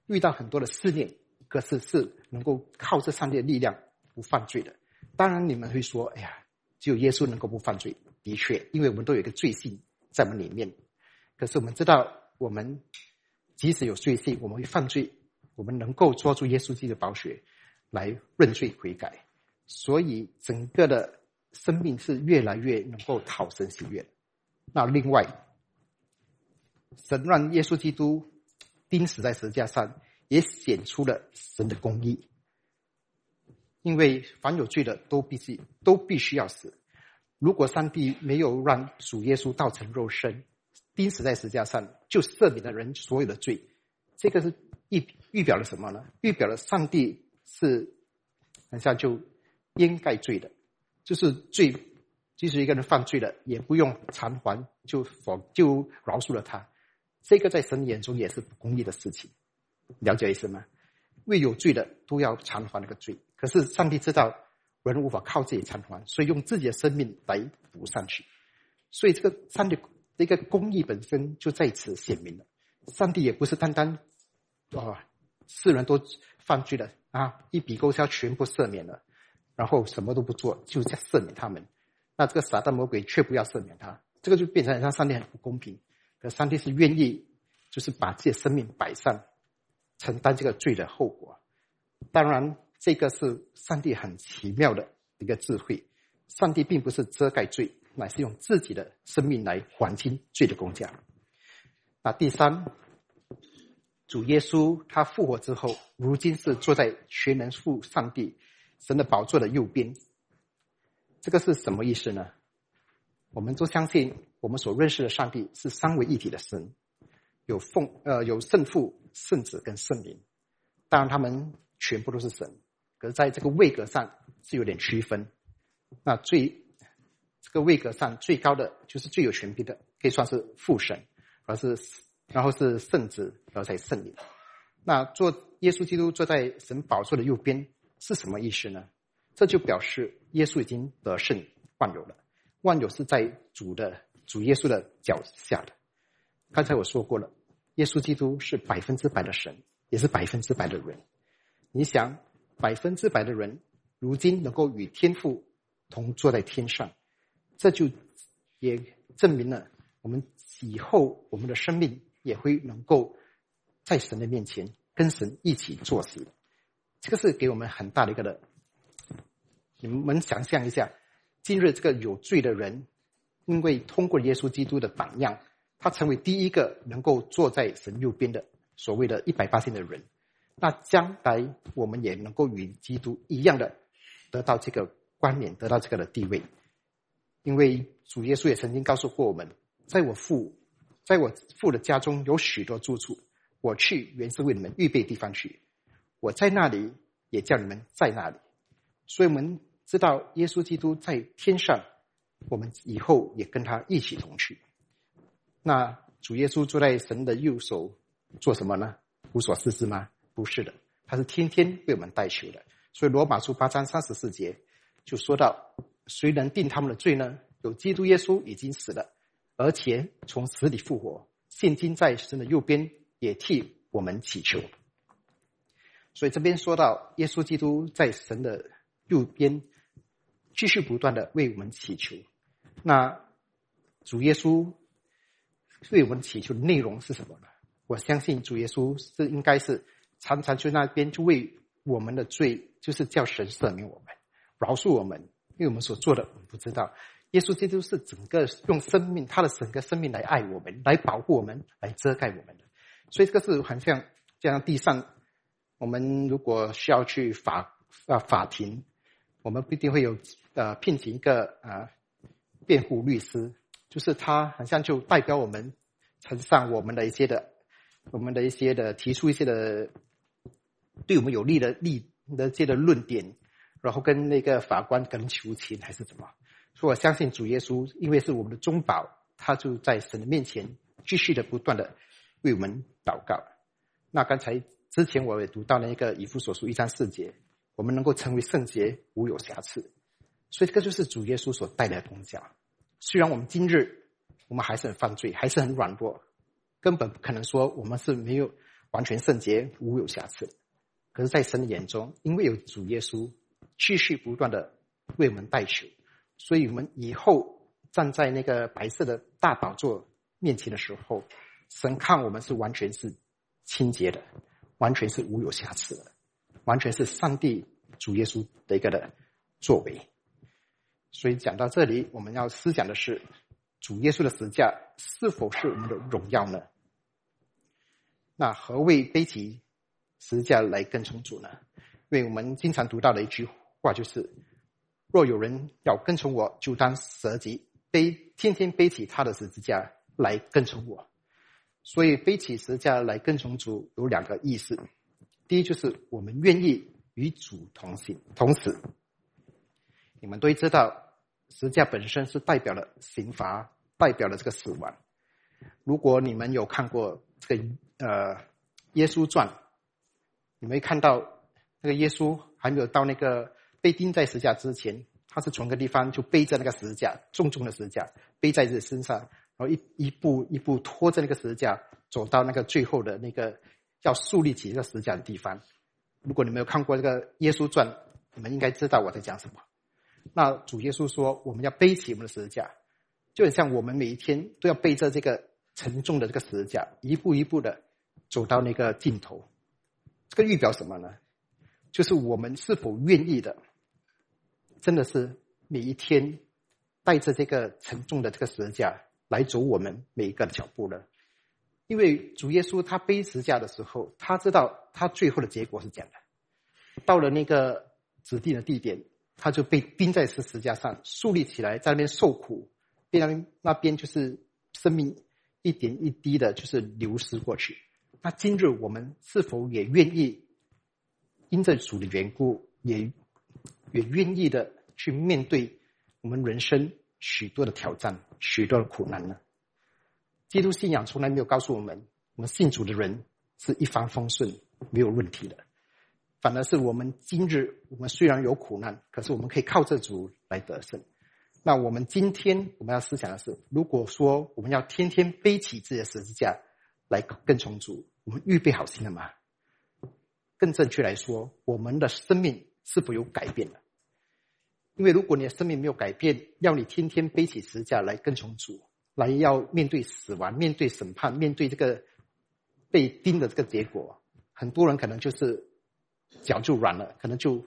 遇到很多的试炼，可是是能够靠这上帝的力量不犯罪的。当然你们会说，哎呀，只有耶稣能够不犯罪。的确，因为我们都有一个罪性在我们里面。可是我们知道。我们即使有罪性，我们会犯罪，我们能够抓住耶稣基督的宝血来认罪悔改，所以整个的生命是越来越能够讨神喜悦。那另外，神让耶稣基督钉死在十字架上，也显出了神的公义，因为凡有罪的都必须都必须要死。如果上帝没有让主耶稣道成肉身，钉死在十字架上，就赦免了人所有的罪。这个是预预表了什么呢？预表了上帝是好像就掩盖罪的，就是罪，即使一个人犯罪了，也不用偿还，就否就饶恕了他。这个在神眼中也是不公义的事情，了解意思吗？为有罪的都要偿还那个罪，可是上帝知道人无法靠自己偿还，所以用自己的生命来补上去。所以这个上帝。这个公义本身就在此显明了，上帝也不是单单啊，世人都犯罪了啊，一笔勾销全部赦免了，然后什么都不做就在赦免他们，那这个撒旦魔鬼却不要赦免他，这个就变成让上帝很不公平。可上帝是愿意，就是把自己的生命摆上，承担这个罪的后果。当然，这个是上帝很奇妙的一个智慧，上帝并不是遮盖罪。乃是用自己的生命来还清罪的公价。那第三，主耶稣他复活之后，如今是坐在全能父上帝神的宝座的右边。这个是什么意思呢？我们都相信，我们所认识的上帝是三位一体的神，有奉呃有圣父、圣子跟圣灵。当然，他们全部都是神，可是在这个位格上是有点区分。那最这个位格上最高的就是最有权柄的，可以算是父神，而是然后是圣子，然后才圣灵。那坐耶稣基督坐在神宝座的右边是什么意思呢？这就表示耶稣已经得胜万有了，万有是在主的主耶稣的脚下的。刚才我说过了，耶稣基督是百分之百的神，也是百分之百的人。你想，百分之百的人如今能够与天父同坐在天上。这就也证明了，我们以后我们的生命也会能够在神的面前跟神一起做事。这个是给我们很大的一个的。你们想象一下，今日这个有罪的人，因为通过耶稣基督的榜样，他成为第一个能够坐在神右边的所谓的一百八星的人。那将来我们也能够与基督一样的得到这个冠冕，得到这个的地位。因为主耶稣也曾经告诉过我们，在我父，在我父的家中有许多住处，我去原是为你们预备地方去。我在那里，也叫你们在那里。所以我们知道耶稣基督在天上，我们以后也跟他一起同去。那主耶稣坐在神的右手做什么呢？无所事事吗？不是的，他是天天为我们代求的。所以罗马书八章三十四节就说到。谁能定他们的罪呢？有基督耶稣已经死了，而且从死里复活，现今在神的右边，也替我们祈求。所以这边说到耶稣基督在神的右边，继续不断的为我们祈求。那主耶稣为我们祈求的内容是什么呢？我相信主耶稣是应该是常常去那边就为我们的罪，就是叫神赦免我们，饶恕我们。因为我们所做的，我们不知道。耶稣基督是整个用生命，他的整个生命来爱我们，来保护我们，来遮盖我们的。所以这个是好像就像地上，我们如果需要去法啊法庭，我们不一定会有呃聘请一个啊辩护律师，就是他好像就代表我们呈上我们的一些的我们的一些的提出一些的对我们有利的利的这些的论点，然后跟那个法官跟求情还是怎么？所以我相信主耶稣，因为是我们的中保，他就在神的面前继续的不断的为我们祷告。那刚才之前我也读到了一个以弗所书一章四节，我们能够成为圣洁，无有瑕疵。所以这个就是主耶稣所带来的功效。虽然我们今日我们还是很犯罪，还是很软弱，根本不可能说我们是没有完全圣洁、无有瑕疵。可是，在神的眼中，因为有主耶稣继续不断的为我们代求，所以我们以后站在那个白色的大宝座面前的时候，神看我们是完全是。清洁的，完全是无有瑕疵的，完全是上帝主耶稣的一个的作为。所以讲到这里，我们要思想的是，主耶稣的十字架是否是我们的荣耀呢？那何谓背起十字架来跟从主呢？因为我们经常读到的一句话就是：若有人要跟从我，就当舍己，背天天背起他的十字架来跟从我。所以背起十字架来跟从主有两个意思，第一就是我们愿意与主同行，同时你们都知道十字架本身是代表了刑罚，代表了这个死亡。如果你们有看过这个呃《耶稣传》，你们看到那个耶稣还没有到那个被钉在十字架之前，他是从一个地方就背着那个十字架，重重的十字架背在自己身上。然后一一步一步拖着那个十字架走到那个最后的那个要树立起这个十字架的地方。如果你没有看过这个《耶稣传》，你们应该知道我在讲什么。那主耶稣说，我们要背起我们的十字架，就很像我们每一天都要背着这个沉重的这个十字架，一步一步的走到那个尽头。这个预表什么呢？就是我们是否愿意的，真的是每一天带着这个沉重的这个十字架。来走我们每一个的脚步了，因为主耶稣他背十字架的时候，他知道他最后的结果是这样的。到了那个指定的地点，他就被钉在十字架上，竖立起来，在那边受苦，那边那边就是生命一点一滴的，就是流失过去。那今日我们是否也愿意因着主的缘故，也也愿意的去面对我们人生？许多的挑战，许多的苦难呢？基督信仰从来没有告诉我们，我们信主的人是一帆风顺，没有问题的。反而是我们今日，我们虽然有苦难，可是我们可以靠这主来得胜。那我们今天我们要思想的是，如果说我们要天天背起自己的十字架来跟从主，我们预备好心了吗？更正确来说，我们的生命是否有改变了？因为如果你的生命没有改变，要你天天背起十字架来跟从主，来要面对死亡、面对审判、面对这个被钉的这个结果，很多人可能就是脚就软了，可能就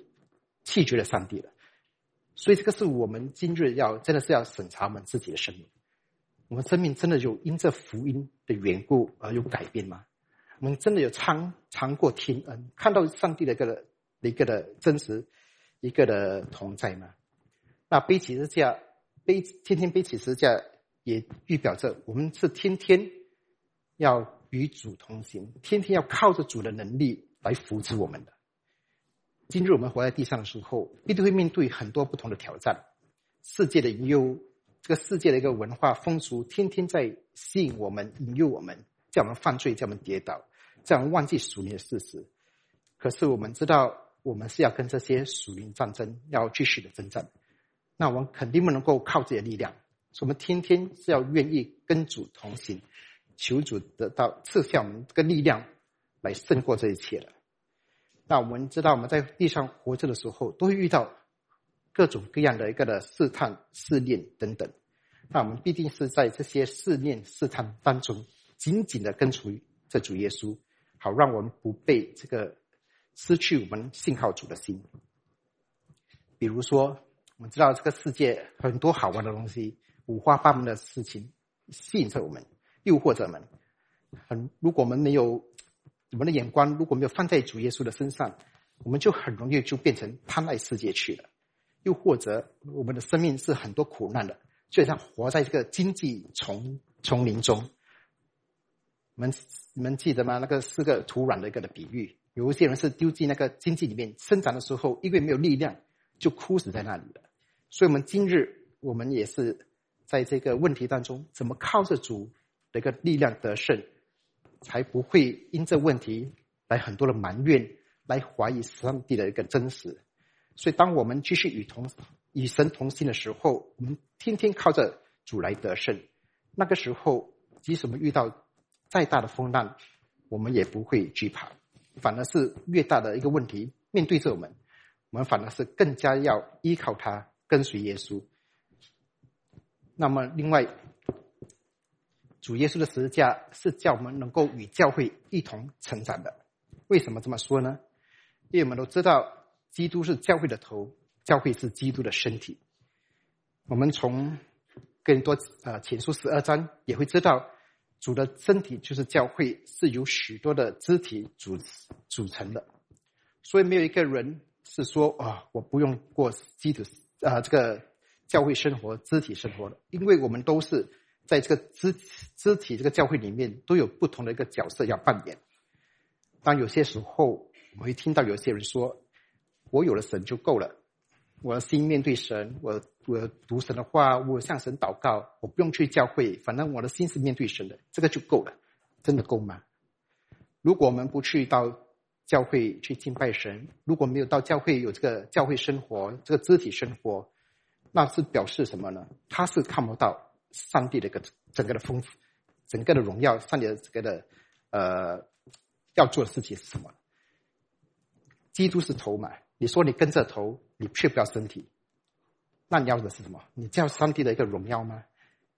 弃绝了上帝了。所以这个是我们今日要真的是要审查我们自己的生命，我们生命真的有因这福音的缘故而有改变吗？我们真的有尝尝过天恩，看到上帝的这个一个的真实一个的同在嘛？那背起十字架，背天天背起十字架，也预表着我们是天天要与主同行，天天要靠着主的能力来扶持我们的。今日我们活在地上的时候，必定会面对很多不同的挑战。世界的引诱，这个世界的一个文化风俗，天天在吸引我们、引诱我们，叫我们犯罪，叫我们跌倒，叫我们忘记属灵的事实。可是我们知道，我们是要跟这些属灵战争要继续的征战。那我们肯定不能够靠自己的力量，我们天天是要愿意跟主同行，求主得到赐下我们这个力量，来胜过这一切的。那我们知道我们在地上活着的时候，都会遇到各种各样的一个的试探、试炼等等。那我们必定是在这些试炼、试探当中，紧紧的跟随这主耶稣，好让我们不被这个失去我们信号主的心。比如说。我们知道这个世界很多好玩的东西，五花八门的事情吸引着我们，诱惑着我们。很，如果我们没有我们的眼光如果没有放在主耶稣的身上，我们就很容易就变成贪爱世界去了。又或者我们的生命是很多苦难的，就像活在这个经济丛丛林中。我们你们记得吗？那个四个土壤的一个的比喻。有一些人是丢进那个经济里面生长的时候，因为没有力量，就枯死在那里了。所以，我们今日我们也是在这个问题当中，怎么靠着主的一个力量得胜，才不会因这问题来很多的埋怨，来怀疑上帝的一个真实。所以，当我们继续与同与神同心的时候，我们天天靠着主来得胜。那个时候，即使我们遇到再大的风浪，我们也不会惧怕。反而是越大的一个问题面对着我们，我们反而是更加要依靠他，跟随耶稣。那么，另外，主耶稣的十字架是叫我们能够与教会一同成长的。为什么这么说呢？因为我们都知道，基督是教会的头，教会是基督的身体。我们从更多呃前书十二章也会知道。主的身体就是教会，是由许多的肢体组组成的，所以没有一个人是说啊，我不用过基督啊这个教会生活、肢体生活的，因为我们都是在这个肢肢体这个教会里面都有不同的一个角色要扮演。当有些时候，我会听到有些人说，我有了神就够了。我的心面对神，我我读神的话，我向神祷告，我不用去教会，反正我的心是面对神的，这个就够了，真的够吗？如果我们不去到教会去敬拜神，如果没有到教会有这个教会生活，这个肢体生活，那是表示什么呢？他是看不到上帝的一个整个的丰富，整个的荣耀，上帝的这个的呃要做的事情是什么？基督是头嘛？你说你跟着头，你却不要身体，那你要的是什么？你叫上帝的一个荣耀吗？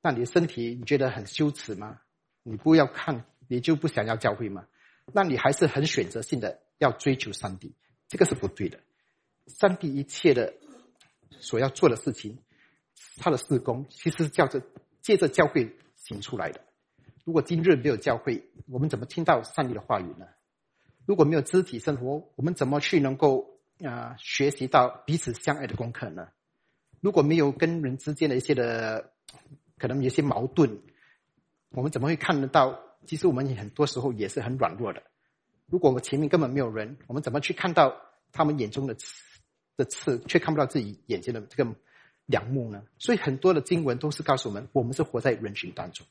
那你的身体你觉得很羞耻吗？你不要看，你就不想要教会吗？那你还是很选择性的要追求上帝，这个是不对的。上帝一切的所要做的事情，他的事工其实是叫着借着教会行出来的。如果今日没有教会，我们怎么听到上帝的话语呢？如果没有肢体生活，我们怎么去能够？啊，学习到彼此相爱的功课呢？如果没有跟人之间的一些的可能有些矛盾，我们怎么会看得到？其实我们很多时候也是很软弱的。如果我们前面根本没有人，我们怎么去看到他们眼中的刺的刺，却看不到自己眼睛的这个良木呢？所以很多的经文都是告诉我们，我们是活在人群当中。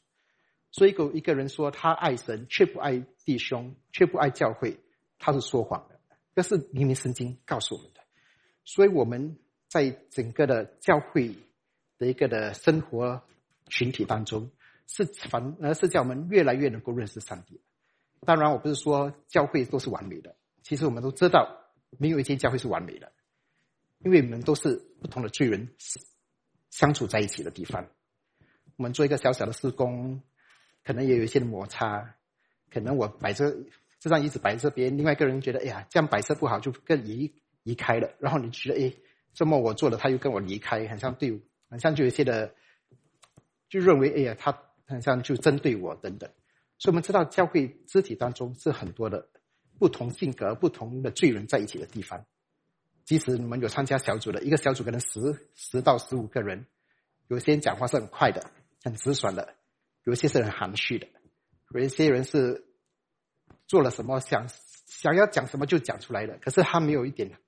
所以一个一个人说他爱神，却不爱弟兄，却不爱教会，他是说谎的。这是明明圣经告诉我们的，所以我们在整个的教会的一个的生活群体当中，是反而是叫我们越来越能够认识上帝。当然，我不是说教会都是完美的，其实我们都知道，没有一间教会是完美的，因为我们都是不同的罪人相处在一起的地方。我们做一个小小的施工，可能也有一些摩擦，可能我摆着。这张椅子摆这边，另外一个人觉得，哎呀，这样摆设不好，就更移移开了。然后你觉得，哎，这么我做了，他又跟我离开，很像对，很像就有些的，就认为，哎呀，他很像就针对我等等。所以我们知道，教会肢体当中是很多的不同性格、不同的罪人在一起的地方。即使你们有参加小组的，一个小组可能十十到十五个人，有些人讲话是很快的、很直爽的，有些是很含蓄的，有一些人是。做了什么？想想要讲什么就讲出来了。可是他没有一点，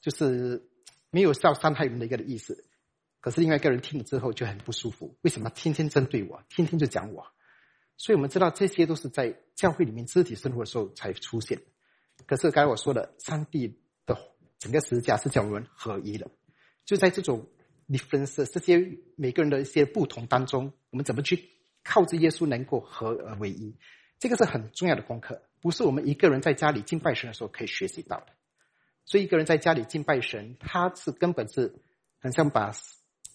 就是没有要伤害人的一个意思。可是另外一个人听了之后就很不舒服。为什么天天针对我，天天就讲我？所以我们知道这些都是在教会里面肢体生活的时候才出现。可是刚才我说的，上帝的整个十字架是叫我们合一的。就在这种你分色这些每个人的一些不同当中，我们怎么去靠着耶稣能够合而为一？这个是很重要的功课，不是我们一个人在家里敬拜神的时候可以学习到的。所以，一个人在家里敬拜神，他是根本是很像把，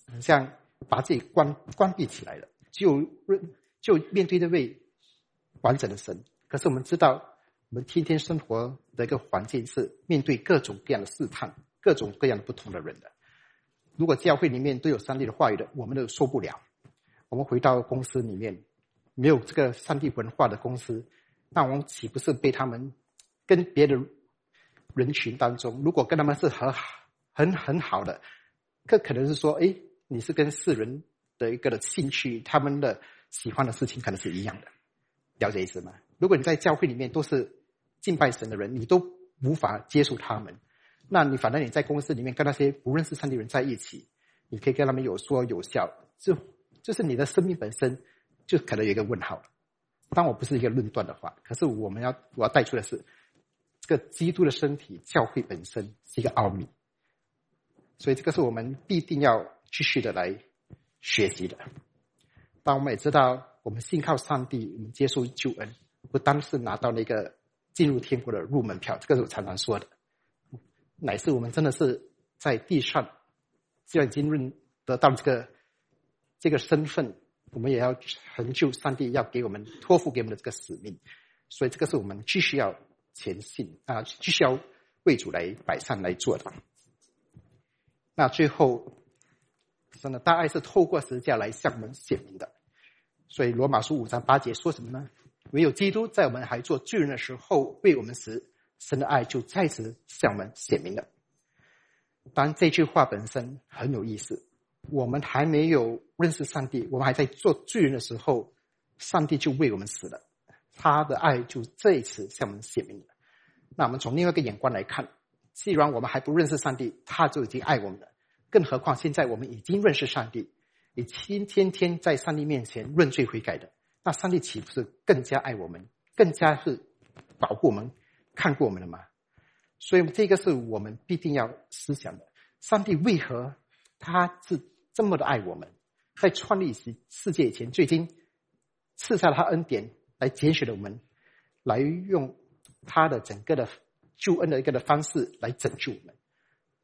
很像把自己关关闭起来了，就就面对这位完整的神。可是我们知道，我们天天生活的一个环境是面对各种各样的试探，各种各样的不同的人的。如果教会里面都有上帝的话语的，我们都受不了。我们回到公司里面。没有这个上帝文化的公司，那我们岂不是被他们跟别的人群当中，如果跟他们是很很很好的，这可能是说，哎，你是跟世人的一个的兴趣，他们的喜欢的事情可能是一样的，了解意思吗？如果你在教会里面都是敬拜神的人，你都无法接触他们，那你反正你在公司里面跟那些不认识上帝人在一起，你可以跟他们有说有笑，就就是你的生命本身就可能有一个问号了。当我不是一个论断的话，可是我们要我要带出的是，这个基督的身体教会本身是一个奥秘，所以这个是我们必定要继续的来学习的。当我们也知道，我们信靠上帝，我们接受救恩。不单是拿到那个进入天国的入门票，这个是我常常说的，乃是我们真的是在地上，既然已经认得到这个这个身份，我们也要成就上帝要给我们托付给我们的这个使命，所以这个是我们继续要前进啊，继续要为主来摆上来做的。那最后，真的大爱是透过十字架来向我们显明的，所以罗马书五章八节说什么呢？唯有基督在我们还做罪人的时候为我们死，神的爱就再次向我们显明了。当然，这句话本身很有意思。我们还没有认识上帝，我们还在做罪人的时候，上帝就为我们死了，他的爱就这一次向我们显明了。那我们从另外一个眼光来看，既然我们还不认识上帝，他就已经爱我们了，更何况现在我们已经认识上帝，也天天天在上帝面前认罪悔改的。那上帝岂不是更加爱我们，更加是保护我们、看过我们了吗？所以这个是我们必定要思想的。上帝为何他是这么的爱我们？在创立世世界以前，就已经赐下了他恩典来拣选了我们，来用他的整个的救恩的一个的方式来拯救我们。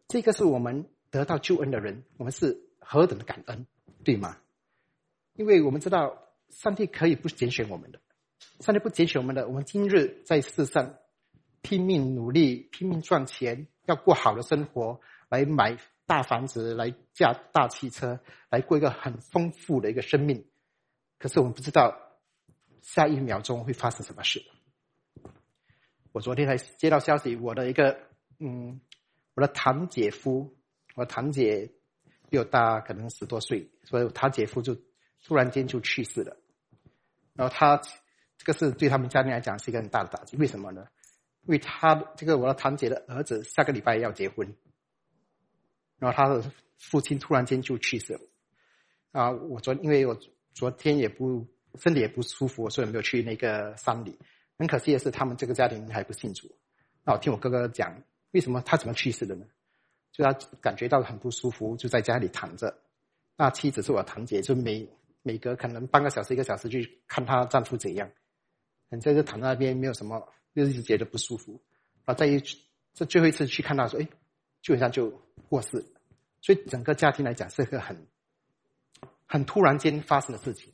这个是我们得到救恩的人，我们是何等的感恩，对吗？因为我们知道。上帝可以不拣选我们的，上帝不拣选我们的，我们今日在世上拼命努力、拼命赚钱，要过好的生活，来买大房子，来驾大汽车，来过一个很丰富的一个生命。可是我们不知道下一秒钟会发生什么事。我昨天才接到消息，我的一个嗯，我的堂姐夫，我堂姐比我大可能十多岁，所以堂姐夫就突然间就去世了。然后他这个是对他们家庭来讲是一个很大的打击，为什么呢？因为他这个我的堂姐的儿子下个礼拜要结婚，然后他的父亲突然间就去世了。啊，我昨因为我昨天也不身体也不舒服，所以没有去那个丧礼。很可惜的是，他们这个家庭还不信主。那我听我哥哥讲，为什么他怎么去世的呢？就他感觉到很不舒服，就在家里躺着。那妻子是我堂姐，就每。每隔可能半个小时、一个小时去看她丈夫怎样，你在这躺在那边没有什么，就一直觉得不舒服。啊，再一这最后一次去看她说，哎，基本上就过世。所以整个家庭来讲是一个很很突然间发生的事情。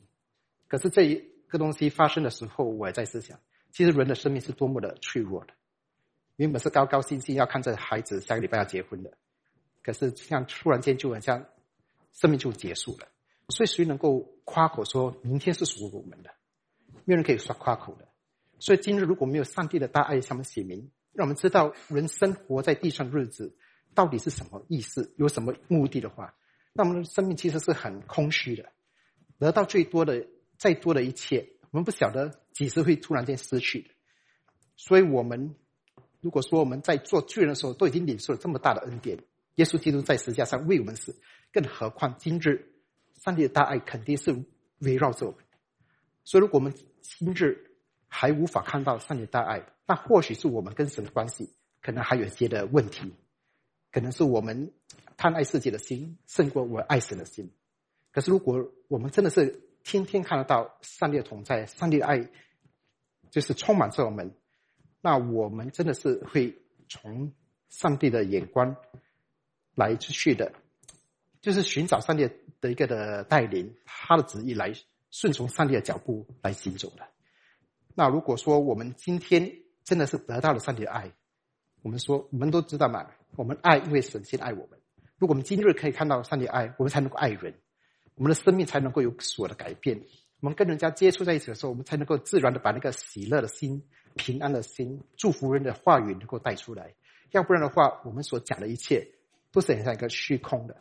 可是这一个东西发生的时候，我也在思想，其实人的生命是多么的脆弱的。原本是高高兴兴要看着孩子下个礼拜要结婚的，可是像突然间就很像生命就结束了。所以谁能够夸口说明天是属于我们的？没有人可以说夸口的。所以今日如果没有上帝的大爱向我们写明，让我们知道人生活在地上日子到底是什么意思，有什么目的的话，那我们的生命其实是很空虚的。得到最多的、再多的一切，我们不晓得几时会突然间失去。所以，我们如果说我们在做罪人的时候都已经领受了这么大的恩典，耶稣基督在十字架上为我们死，更何况今日。上帝的大爱肯定是围绕着我们，所以如果我们今日还无法看到上帝的大爱，那或许是我们跟神的关系可能还有一些的问题，可能是我们贪爱世界的心胜过我爱神的心。可是如果我们真的是天天看得到上帝的同在，上帝的爱就是充满着我们，那我们真的是会从上帝的眼光来出去的，就是寻找上帝。的一个的带领，他的旨意来顺从上帝的脚步来行走的。那如果说我们今天真的是得到了上帝的爱，我们说我们都知道嘛，我们爱因为神先爱我们。如果我们今日可以看到上帝爱，我们才能够爱人，我们的生命才能够有所的改变，我们跟人家接触在一起的时候，我们才能够自然的把那个喜乐的心、平安的心、祝福人的话语能够带出来。要不然的话，我们所讲的一切都是很像一个虚空的。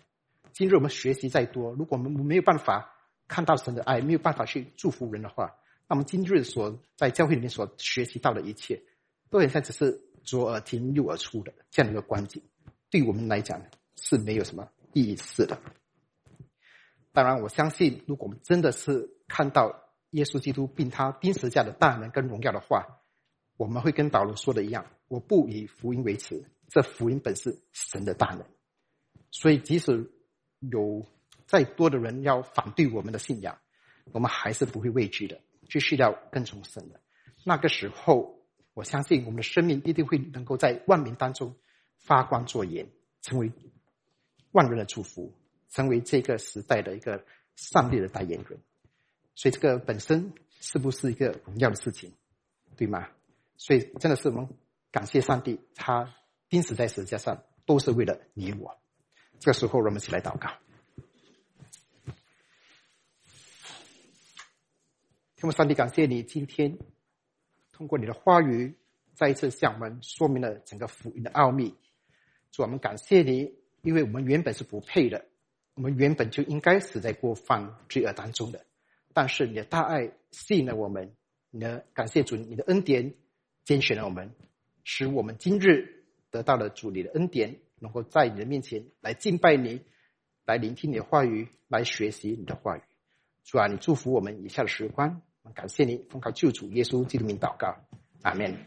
今日我们学习再多，如果我们没有办法看到神的爱，没有办法去祝福人的话，那么今日所在教会里面所学习到的一切，都很像只是左耳听右耳出的这样的一个观景，对我们来讲是没有什么意思的。当然，我相信，如果我们真的是看到耶稣基督并他钉十字架的大能跟荣耀的话，我们会跟保罗说的一样：我不以福音为耻，这福音本是神的大能。所以，即使有再多的人要反对我们的信仰，我们还是不会畏惧的，继续要跟从神的。那个时候，我相信我们的生命一定会能够在万民当中发光作盐，成为万人的祝福。成为这个时代的一个上帝的代言人，所以这个本身是不是一个荣耀的事情，对吗？所以真的是我们感谢上帝，他钉死在十字架上都是为了你我。这个时候，我们一起来祷告。天父上帝，感谢你今天通过你的话语，再一次向我们说明了整个福音的奥秘。主，我们感谢你，因为我们原本是不配的。我们原本就应该死在过犯罪恶当中的，但是你的大爱吸引了我们，你的感谢主，你的恩典拣选了我们，使我们今日得到了主你的恩典，能够在你的面前来敬拜你，来聆听你的话语，来学习你的话语。主啊，你祝福我们以下的时光，感谢你奉靠救主耶稣基督名祷告，阿门。